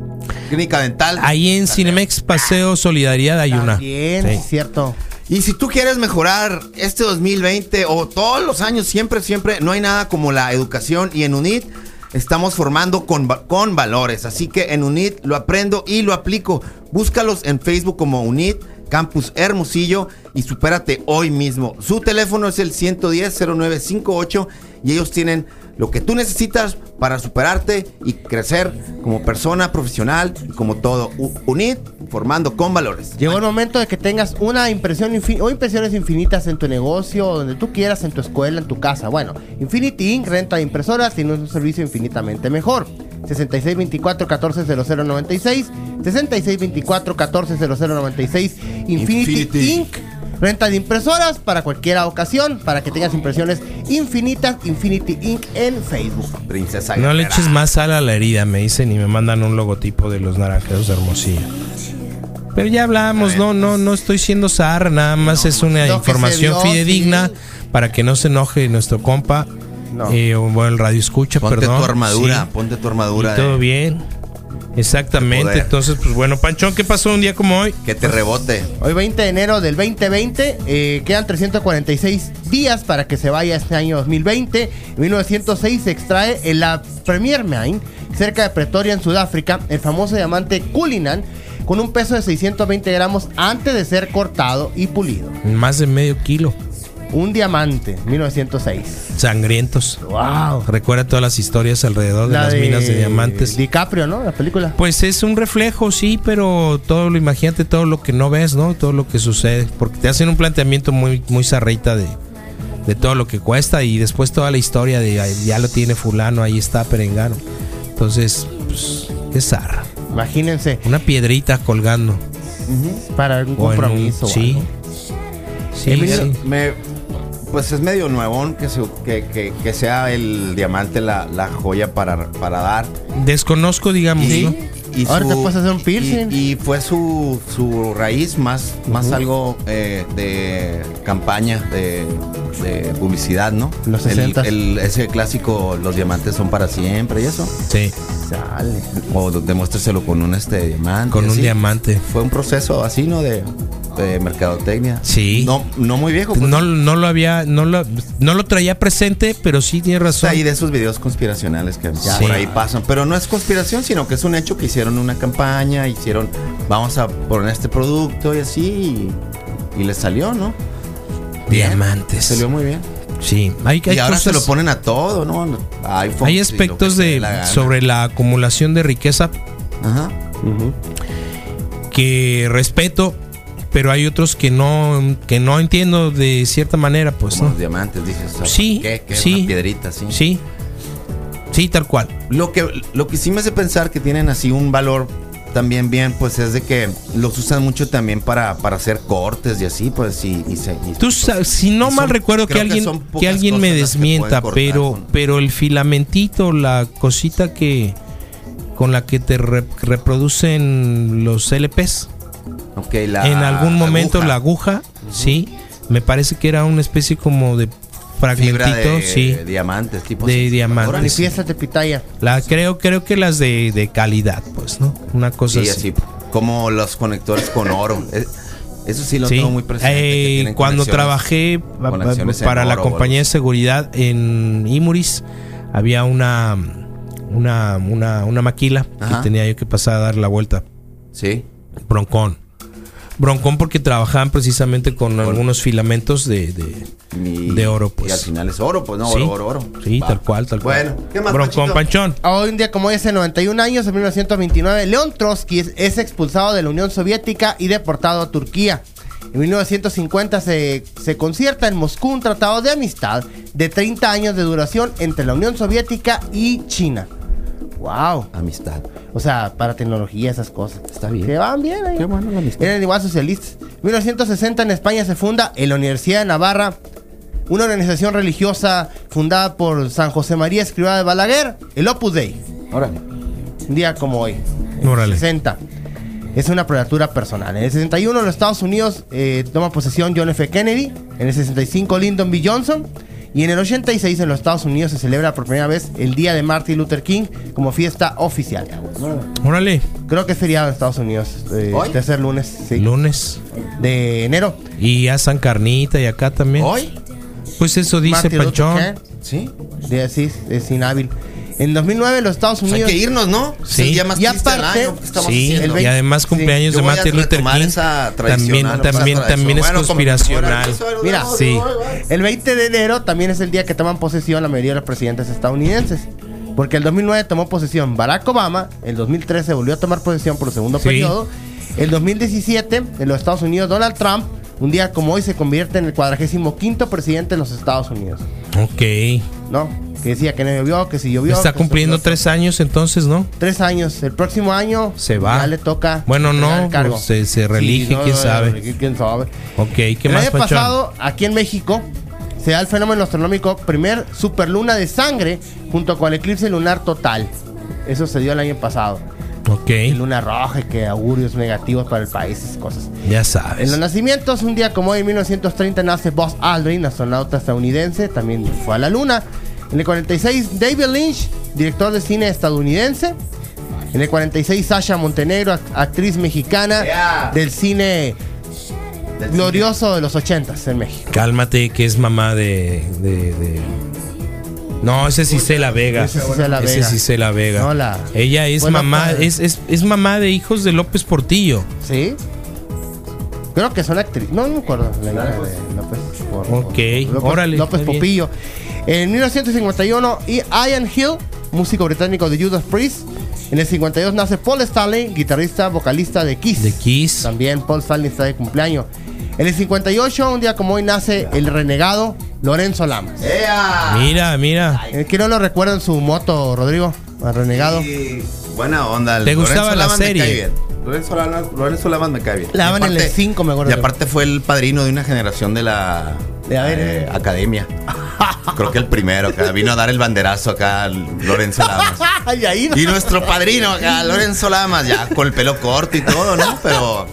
Speaker 4: clínica dental.
Speaker 3: Ahí en Cinemex Paseo Solidaridad hay una.
Speaker 5: Bien,
Speaker 3: Sí.
Speaker 5: cierto.
Speaker 4: Y si tú quieres mejorar este 2020 o todos los años, siempre, siempre, no hay nada como la educación y en UNIT estamos formando con, con valores. Así que en UNIT lo aprendo y lo aplico. Búscalos en Facebook como UNIT Campus Hermosillo y supérate hoy mismo. Su teléfono es el 110-0958 y ellos tienen lo que tú necesitas para superarte y crecer como persona profesional y como todo. U- UNIT formando con valores.
Speaker 5: Llegó el momento de que tengas una impresión infin- o impresiones infinitas en tu negocio, donde tú quieras, en tu escuela, en tu casa. Bueno, Infinity Inc. renta impresoras y no es un servicio infinitamente mejor. 6624-140096, 6624-140096, Infinity,
Speaker 4: Infinity.
Speaker 5: Inc. Renta de impresoras para cualquier ocasión, para que tengas impresiones infinitas, Infinity Inc. en Facebook.
Speaker 4: Princesa
Speaker 3: No le eches más sal a la herida, me dicen, y me mandan un logotipo de los naranjeros de Hermosillo. Pero ya hablamos, no, no, no estoy siendo zar, nada más es una información
Speaker 5: dio,
Speaker 3: fidedigna
Speaker 5: sí.
Speaker 3: para que no se enoje nuestro compa.
Speaker 5: No.
Speaker 3: Eh, o bueno, el radio escucha,
Speaker 4: Ponte
Speaker 3: perdón.
Speaker 4: tu armadura,
Speaker 3: sí.
Speaker 4: ponte tu armadura.
Speaker 3: Y todo bien. Exactamente. Entonces, pues bueno, Panchón, ¿qué pasó un día como hoy?
Speaker 4: Que te rebote.
Speaker 5: Hoy 20 de enero del 2020, eh, quedan 346 días para que se vaya este año 2020. En 1906 se extrae en la Premier Mine, cerca de Pretoria, en Sudáfrica, el famoso diamante Cullinan, con un peso de 620 gramos antes de ser cortado y pulido.
Speaker 3: Más de medio kilo.
Speaker 5: Un diamante, 1906.
Speaker 3: Sangrientos.
Speaker 5: ¡Wow!
Speaker 3: Recuerda todas las historias alrededor de
Speaker 5: La
Speaker 3: las minas de diamantes.
Speaker 5: DiCaprio, ¿no? La película.
Speaker 3: Pues es un reflejo, sí, pero todo lo, imagínate todo lo que no ves, ¿no? Todo lo que sucede. Porque te hacen un planteamiento muy, muy zarrita de, de todo lo que cuesta y después toda la historia de "Ay, ya lo tiene fulano, ahí está Perengano. Entonces, pues, es zarra.
Speaker 5: Imagínense.
Speaker 3: Una piedrita colgando.
Speaker 5: Para algún
Speaker 3: O en un-
Speaker 5: compromiso.
Speaker 3: sí.
Speaker 5: algo.
Speaker 3: Sí,
Speaker 4: Emilio,
Speaker 3: sí.
Speaker 4: me- pues es medio nuevón que, se- que, que- que sea el diamante la, la joya para, para dar.
Speaker 3: Desconozco, digamos,
Speaker 4: Y,
Speaker 3: ¿no?
Speaker 4: y
Speaker 5: Ahora te
Speaker 4: su-
Speaker 5: puedes hacer un piercing.
Speaker 4: Y, y fue su, su raíz más, más algo eh, de campaña, de, de publicidad, ¿no?
Speaker 5: Los
Speaker 4: El-
Speaker 5: 60s.
Speaker 4: el- ese clásico, los diamantes son para siempre y eso.
Speaker 3: Sí,
Speaker 5: Sale.
Speaker 4: O demuéstreselo con un este diamante.
Speaker 3: con un
Speaker 4: así.
Speaker 3: diamante.
Speaker 4: Fue un proceso así, ¿no? De, de mercadotecnia.
Speaker 3: Sí.
Speaker 4: No, no muy viejo. pues.
Speaker 3: No, no lo había, no lo, no lo traía presente, pero sí tiene razón.
Speaker 4: ahí de esos videos conspiracionales que
Speaker 3: Sí.
Speaker 4: por ahí pasan. Pero no es conspiración, sino que es un hecho que hicieron una campaña, hicieron, vamos a poner este producto y así. Y, y les salió, ¿no?
Speaker 3: Diamantes.
Speaker 4: Salió muy bien.
Speaker 3: Sí, hay, hay
Speaker 4: y ahora se lo ponen a todo, ¿no? iPhone,
Speaker 3: Hay aspectos de
Speaker 4: la
Speaker 3: sobre la acumulación de riqueza
Speaker 4: Ajá.
Speaker 3: que respeto, pero hay otros que no que no entiendo de cierta manera, pues
Speaker 4: Como
Speaker 3: no.
Speaker 4: los diamantes, dices. o sea,
Speaker 3: Sí,
Speaker 4: ¿qué? ¿Qué?
Speaker 3: sí.
Speaker 4: Una piedrita, sí.
Speaker 3: Sí. Sí, tal cual.
Speaker 4: Lo que, lo que sí me hace pensar que tienen así un valor también bien, pues es de que los usan mucho también para, para hacer cortes y así, pues y, y se- y-
Speaker 3: Tú sa- si no mal
Speaker 4: son-
Speaker 3: recuerdo que alguien que, alguien me desmienta, pero
Speaker 4: con-
Speaker 3: pero el filamentito, la cosita que con la que te re- reproducen los LPs.
Speaker 4: La
Speaker 3: en algún momento
Speaker 4: aguja.
Speaker 3: la aguja, sí, me parece que era una especie como de
Speaker 4: fibra
Speaker 3: fragmentito,
Speaker 4: de
Speaker 3: sí,
Speaker 4: diamantes, tipo
Speaker 3: de diamantes.
Speaker 5: De pitaya.
Speaker 3: La creo creo que las de, de calidad, pues, ¿no? Una cosa
Speaker 4: Sí,
Speaker 3: así.
Speaker 4: así, como los conectores con oro. Es- Eso sí lo
Speaker 3: Sí.
Speaker 4: tengo muy presente.
Speaker 3: Eh, cuando trabajé
Speaker 4: conexiones en
Speaker 3: para la
Speaker 4: oro
Speaker 3: compañía de seguridad en Imuris, había una una, una, una maquila
Speaker 4: Ajá.
Speaker 3: que tenía yo que pasar a dar la vuelta.
Speaker 4: Sí.
Speaker 3: Broncón. Broncón porque trabajaban precisamente con algunos filamentos de, de,
Speaker 4: Y-
Speaker 3: de oro,
Speaker 4: Y
Speaker 3: pues.
Speaker 4: al final es oro, pues no,
Speaker 3: Sí.
Speaker 4: oro, oro, oro.
Speaker 3: Sí,
Speaker 4: Va.
Speaker 3: tal cual, tal cual.
Speaker 4: Bueno, ¿qué más,
Speaker 3: Broncón
Speaker 4: Panchito?
Speaker 3: Panchón.
Speaker 5: Hoy un día como hace 91 años, en 1929, León Trotsky es, es expulsado de la Unión Soviética y deportado a Turquía. En 1950 se, se concierta en Moscú un tratado de amistad de 30 años de duración entre la Unión Soviética y China. ¡Wow!
Speaker 4: Amistad.
Speaker 5: O sea, para tecnología, esas cosas.
Speaker 4: Está bien.
Speaker 5: Que van bien ahí.
Speaker 4: Qué bueno la amistad.
Speaker 5: Eran igual socialistas. 1960 en España se funda en la Universidad de Navarra una organización religiosa fundada por San José María Escribá de Balaguer, el Opus Dei.
Speaker 4: Órale.
Speaker 5: Un día como hoy.
Speaker 3: Órale.
Speaker 5: 60. Es una prelatura personal. En el 61 los Estados Unidos eh, toma posesión John F. Kennedy. En el 65 Lyndon B. Johnson. Y en el 86 en los Estados Unidos se celebra por primera vez el Día de Martin Luther King como fiesta oficial.
Speaker 3: Órale.
Speaker 5: Creo que es feriado en Estados Unidos. eh,
Speaker 4: ¿Hoy?
Speaker 5: Tercer lunes sí,
Speaker 3: Lunes.
Speaker 5: de enero.
Speaker 3: Y asan carnita y acá también.
Speaker 4: ¿Hoy?
Speaker 3: Pues eso dice
Speaker 5: Martin Luther
Speaker 3: Panchón.
Speaker 5: King.
Speaker 4: Sí.
Speaker 5: De, sí, es inhábil. En 2009 los Estados
Speaker 4: Pues hay
Speaker 5: Unidos...
Speaker 4: que irnos, ¿no?
Speaker 3: Sí.
Speaker 4: día más
Speaker 5: Y aparte-
Speaker 4: año. ¿Qué estamos
Speaker 3: Sí, y además cumpleaños
Speaker 4: Yo
Speaker 3: de Martin Luther King.
Speaker 4: esa
Speaker 3: También, también,
Speaker 4: esa
Speaker 3: también es.
Speaker 4: Bueno,
Speaker 3: conspiracional.
Speaker 4: como-
Speaker 5: Mira,
Speaker 3: Sí.
Speaker 5: El 20 de enero también es el día que toman posesión la mayoría de los presidentes estadounidenses. Porque el 2009 tomó posesión Barack Obama, el 2013 volvió a tomar posesión por el segundo
Speaker 3: Sí.
Speaker 5: periodo, el 2017 en los Estados Unidos Donald Trump, un día como hoy se convierte en el 45 quinto presidente de los Estados Unidos.
Speaker 3: Ok.
Speaker 5: ¿No? Que decía que no llovió, que si llovió.
Speaker 3: Está cumpliendo
Speaker 5: llovió.
Speaker 3: tres años entonces, ¿no?
Speaker 5: Tres años. El próximo año
Speaker 3: Se va.
Speaker 5: ya le toca.
Speaker 3: Bueno, no,
Speaker 5: cargo.
Speaker 3: pues, se- se
Speaker 5: Sí, no,
Speaker 3: quién sabe.
Speaker 5: quién sabe.
Speaker 3: Ok, ¿qué
Speaker 5: el
Speaker 3: más,
Speaker 5: año pasado, aquí en México, se da el fenómeno astronómico primer superluna de sangre junto con el eclipse lunar total. Eso se dio el año pasado.
Speaker 3: Ok,
Speaker 5: Luna roja y que augurios negativos para el país, esas cosas.
Speaker 3: ya
Speaker 5: En
Speaker 3: sabes.
Speaker 5: los nacimientos, un día como hoy, en 1930, nace Buzz Aldrin, astronauta estadounidense, también fue a la Luna. En el 46, David Lynch, director de cine estadounidense. En el 46, Sasha Montenegro, act- actriz mexicana
Speaker 4: Yeah.
Speaker 5: del cine glorioso de los 80 en México.
Speaker 3: Cálmate, que es mamá de. de- de- No, ese es Isela Vega.
Speaker 5: Ese es Isela
Speaker 3: Ese
Speaker 5: Vega.
Speaker 3: es Isela Vega.
Speaker 5: No, la-
Speaker 3: Ella es mamá,
Speaker 5: padre.
Speaker 3: es, es, es mamá de hijos de López Portillo.
Speaker 5: ¿Sí? Creo que son actrices. No, no me acuerdo. La hija de López, por-
Speaker 3: Ok,
Speaker 5: López,
Speaker 3: órale,
Speaker 5: López. Popillo. En 1951, y Ian Hill, músico británico de Judas Priest. En el 52 nace Paul Stanley, guitarrista, vocalista de Kiss.
Speaker 3: De Kiss.
Speaker 5: También Paul Stanley está de cumpleaños. En el 58, un día como hoy, nace el renegado Lorenzo Lamas.
Speaker 3: Mira, mira.
Speaker 5: Eh, ¿Quién no lo recuerda en su moto, Rodrigo? Al renegado.
Speaker 4: Y buena onda. el
Speaker 3: ¿Te gustaba la
Speaker 4: Lamas me
Speaker 3: serie?
Speaker 4: cae bien. Lorenzo Lamas, Lorenzo Lamas me cae bien.
Speaker 5: La daban
Speaker 4: Y
Speaker 5: en el
Speaker 4: aparte-
Speaker 5: 5, me acuerdo.
Speaker 4: Y aparte fue el padrino de una generación de la
Speaker 5: De a ver,
Speaker 4: eh, academia. [laughs] Creo que el primero acá. Vino a dar el banderazo acá Lorenzo Lamas. [laughs]
Speaker 5: Ahí no.
Speaker 4: Y nuestro padrino acá, Lorenzo Lamas, ya con el pelo corto y todo, ¿no? Pero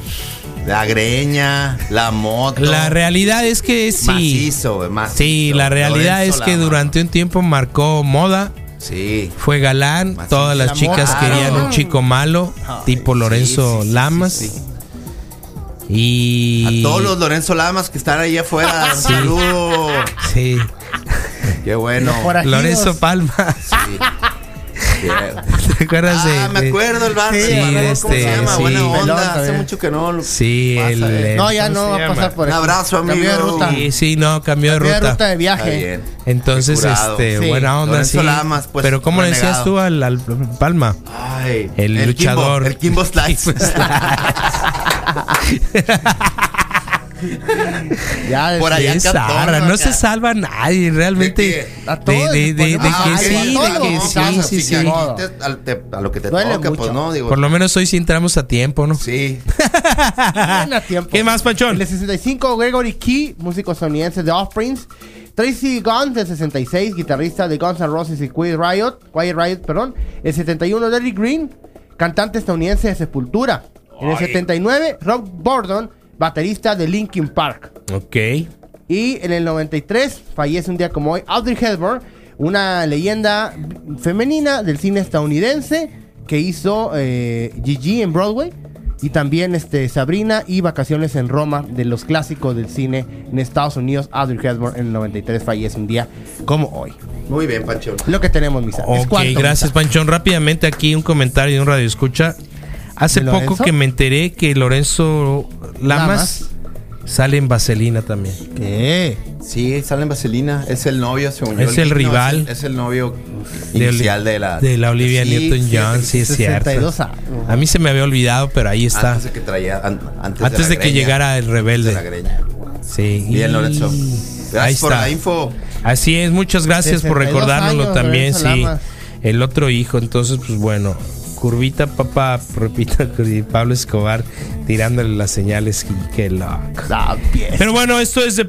Speaker 4: la greña, la moto.
Speaker 3: La realidad es que sí.
Speaker 4: Macizo.
Speaker 3: Sí, la realidad es que durante un tiempo marcó moda.
Speaker 4: Sí.
Speaker 3: Fue galán. Todas las
Speaker 5: La
Speaker 3: chicas
Speaker 5: moda.
Speaker 3: querían un chico malo, tipo Lorenzo
Speaker 4: sí, sí,
Speaker 3: Lamas.
Speaker 4: sí, sí.
Speaker 3: Y.
Speaker 4: A todos los Lorenzo Lamas que están ahí afuera. un
Speaker 3: Sí.
Speaker 4: saludo.
Speaker 3: Sí.
Speaker 4: Qué bueno.
Speaker 3: Lorenzo Palma.
Speaker 4: Sí. [laughs]
Speaker 3: ¿Te acuerdas de.?
Speaker 4: Ah, me acuerdo el bar.
Speaker 5: Sí,
Speaker 4: ¿cómo
Speaker 3: este,
Speaker 4: se llama?
Speaker 3: sí.
Speaker 4: Buena
Speaker 5: Pelón
Speaker 4: onda. Hace mucho que no.
Speaker 3: Sí,
Speaker 4: pasa,
Speaker 3: el.
Speaker 4: eh.
Speaker 3: el-
Speaker 5: No, ya
Speaker 3: ¿cómo
Speaker 5: no va a pasar por
Speaker 4: Un
Speaker 5: aquí.
Speaker 4: abrazo,
Speaker 5: Cambió de
Speaker 4: amigo.
Speaker 5: ruta.
Speaker 3: Sí, sí, no, cambió de
Speaker 5: Cambió de
Speaker 3: ruta.
Speaker 5: ruta de
Speaker 4: Está
Speaker 5: viaje.
Speaker 4: bien.
Speaker 3: Entonces, este,
Speaker 5: Sí.
Speaker 3: buena onda,
Speaker 4: Lorenzo
Speaker 3: sí.
Speaker 4: Lamas, pues,
Speaker 3: Pero ¿cómo le decías tú al, al Palma?
Speaker 4: Ay,
Speaker 3: El luchador.
Speaker 4: Kimbo, el Kimbo Slice. [laughs] [laughs]
Speaker 5: Ya,
Speaker 4: Por allá
Speaker 3: zarra, no
Speaker 4: acá.
Speaker 3: se salva nadie, realmente.
Speaker 4: ¿De
Speaker 5: A
Speaker 3: De, que sí, de que sí, sí, sí.
Speaker 4: a lo que te
Speaker 5: Duele
Speaker 4: toca,
Speaker 5: mucho.
Speaker 4: pues no, digo.
Speaker 3: Por lo menos hoy sí entramos a tiempo, ¿no?
Speaker 4: Sí. [laughs]
Speaker 5: A tiempo.
Speaker 3: ¿Qué más, Pachón?
Speaker 5: En el 65, Gregory Key, músico estadounidense de Offspring. Tracy Guns, del 66, guitarrista de Guns N' Roses y Quiet Riot. Quiet Riot, perdón. El 71, Derry Green, cantante estadounidense de Sepultura. En el 79, Rob Bordon, baterista de Linkin Park.
Speaker 3: Ok.
Speaker 5: Y en el 93 fallece un día como hoy Audrey Hepburn, una leyenda femenina del cine estadounidense que hizo eh, Gigi en Broadway y también este, Sabrina y Vacaciones en Roma de los clásicos del cine en Estados Unidos. Audrey Hepburn en el 93 fallece un día como hoy.
Speaker 4: Muy bien, Pancho.
Speaker 5: Lo que tenemos, misa. ¿Es
Speaker 3: Ok,
Speaker 5: cuánto,
Speaker 3: gracias,
Speaker 5: Misa?
Speaker 3: Panchón. Rápidamente aquí un comentario de un radio escucha. Hace
Speaker 5: ¿De
Speaker 3: poco
Speaker 5: Lorenzo?
Speaker 3: que me enteré que Lorenzo Lamas,
Speaker 5: Lamas.
Speaker 3: sale en Vaselina también.
Speaker 5: ¿Qué?
Speaker 4: Sí, sale en Vaselina. Es el novio, según yo.
Speaker 3: Es el
Speaker 4: no,
Speaker 3: rival.
Speaker 4: Es el, es el novio
Speaker 3: De
Speaker 4: inicial de la.
Speaker 3: de la Olivia
Speaker 4: Sí,
Speaker 3: Newton-John, sí es cierto.
Speaker 5: 62 años.
Speaker 3: A mí se me había olvidado, pero ahí está.
Speaker 4: Antes de que traía. an- antes,
Speaker 3: Antes
Speaker 4: la
Speaker 3: de que
Speaker 4: greña.
Speaker 3: llegara el rebelde.
Speaker 4: De la greña.
Speaker 3: Sí.
Speaker 4: Bien,
Speaker 3: Y-
Speaker 4: Lorenzo.
Speaker 3: Ahí
Speaker 4: Gracias por
Speaker 3: está.
Speaker 4: la info.
Speaker 3: Así es, muchas gracias por
Speaker 5: 62
Speaker 3: recordárnoslo
Speaker 5: años,
Speaker 3: también,
Speaker 5: Lorenzo
Speaker 3: sí.
Speaker 5: Lamas.
Speaker 3: El otro hijo, entonces, pues bueno, curvita papá, repita, Pablo Escobar tirándole las señales qué loco.
Speaker 5: Ah.
Speaker 3: Pero bueno, esto es de.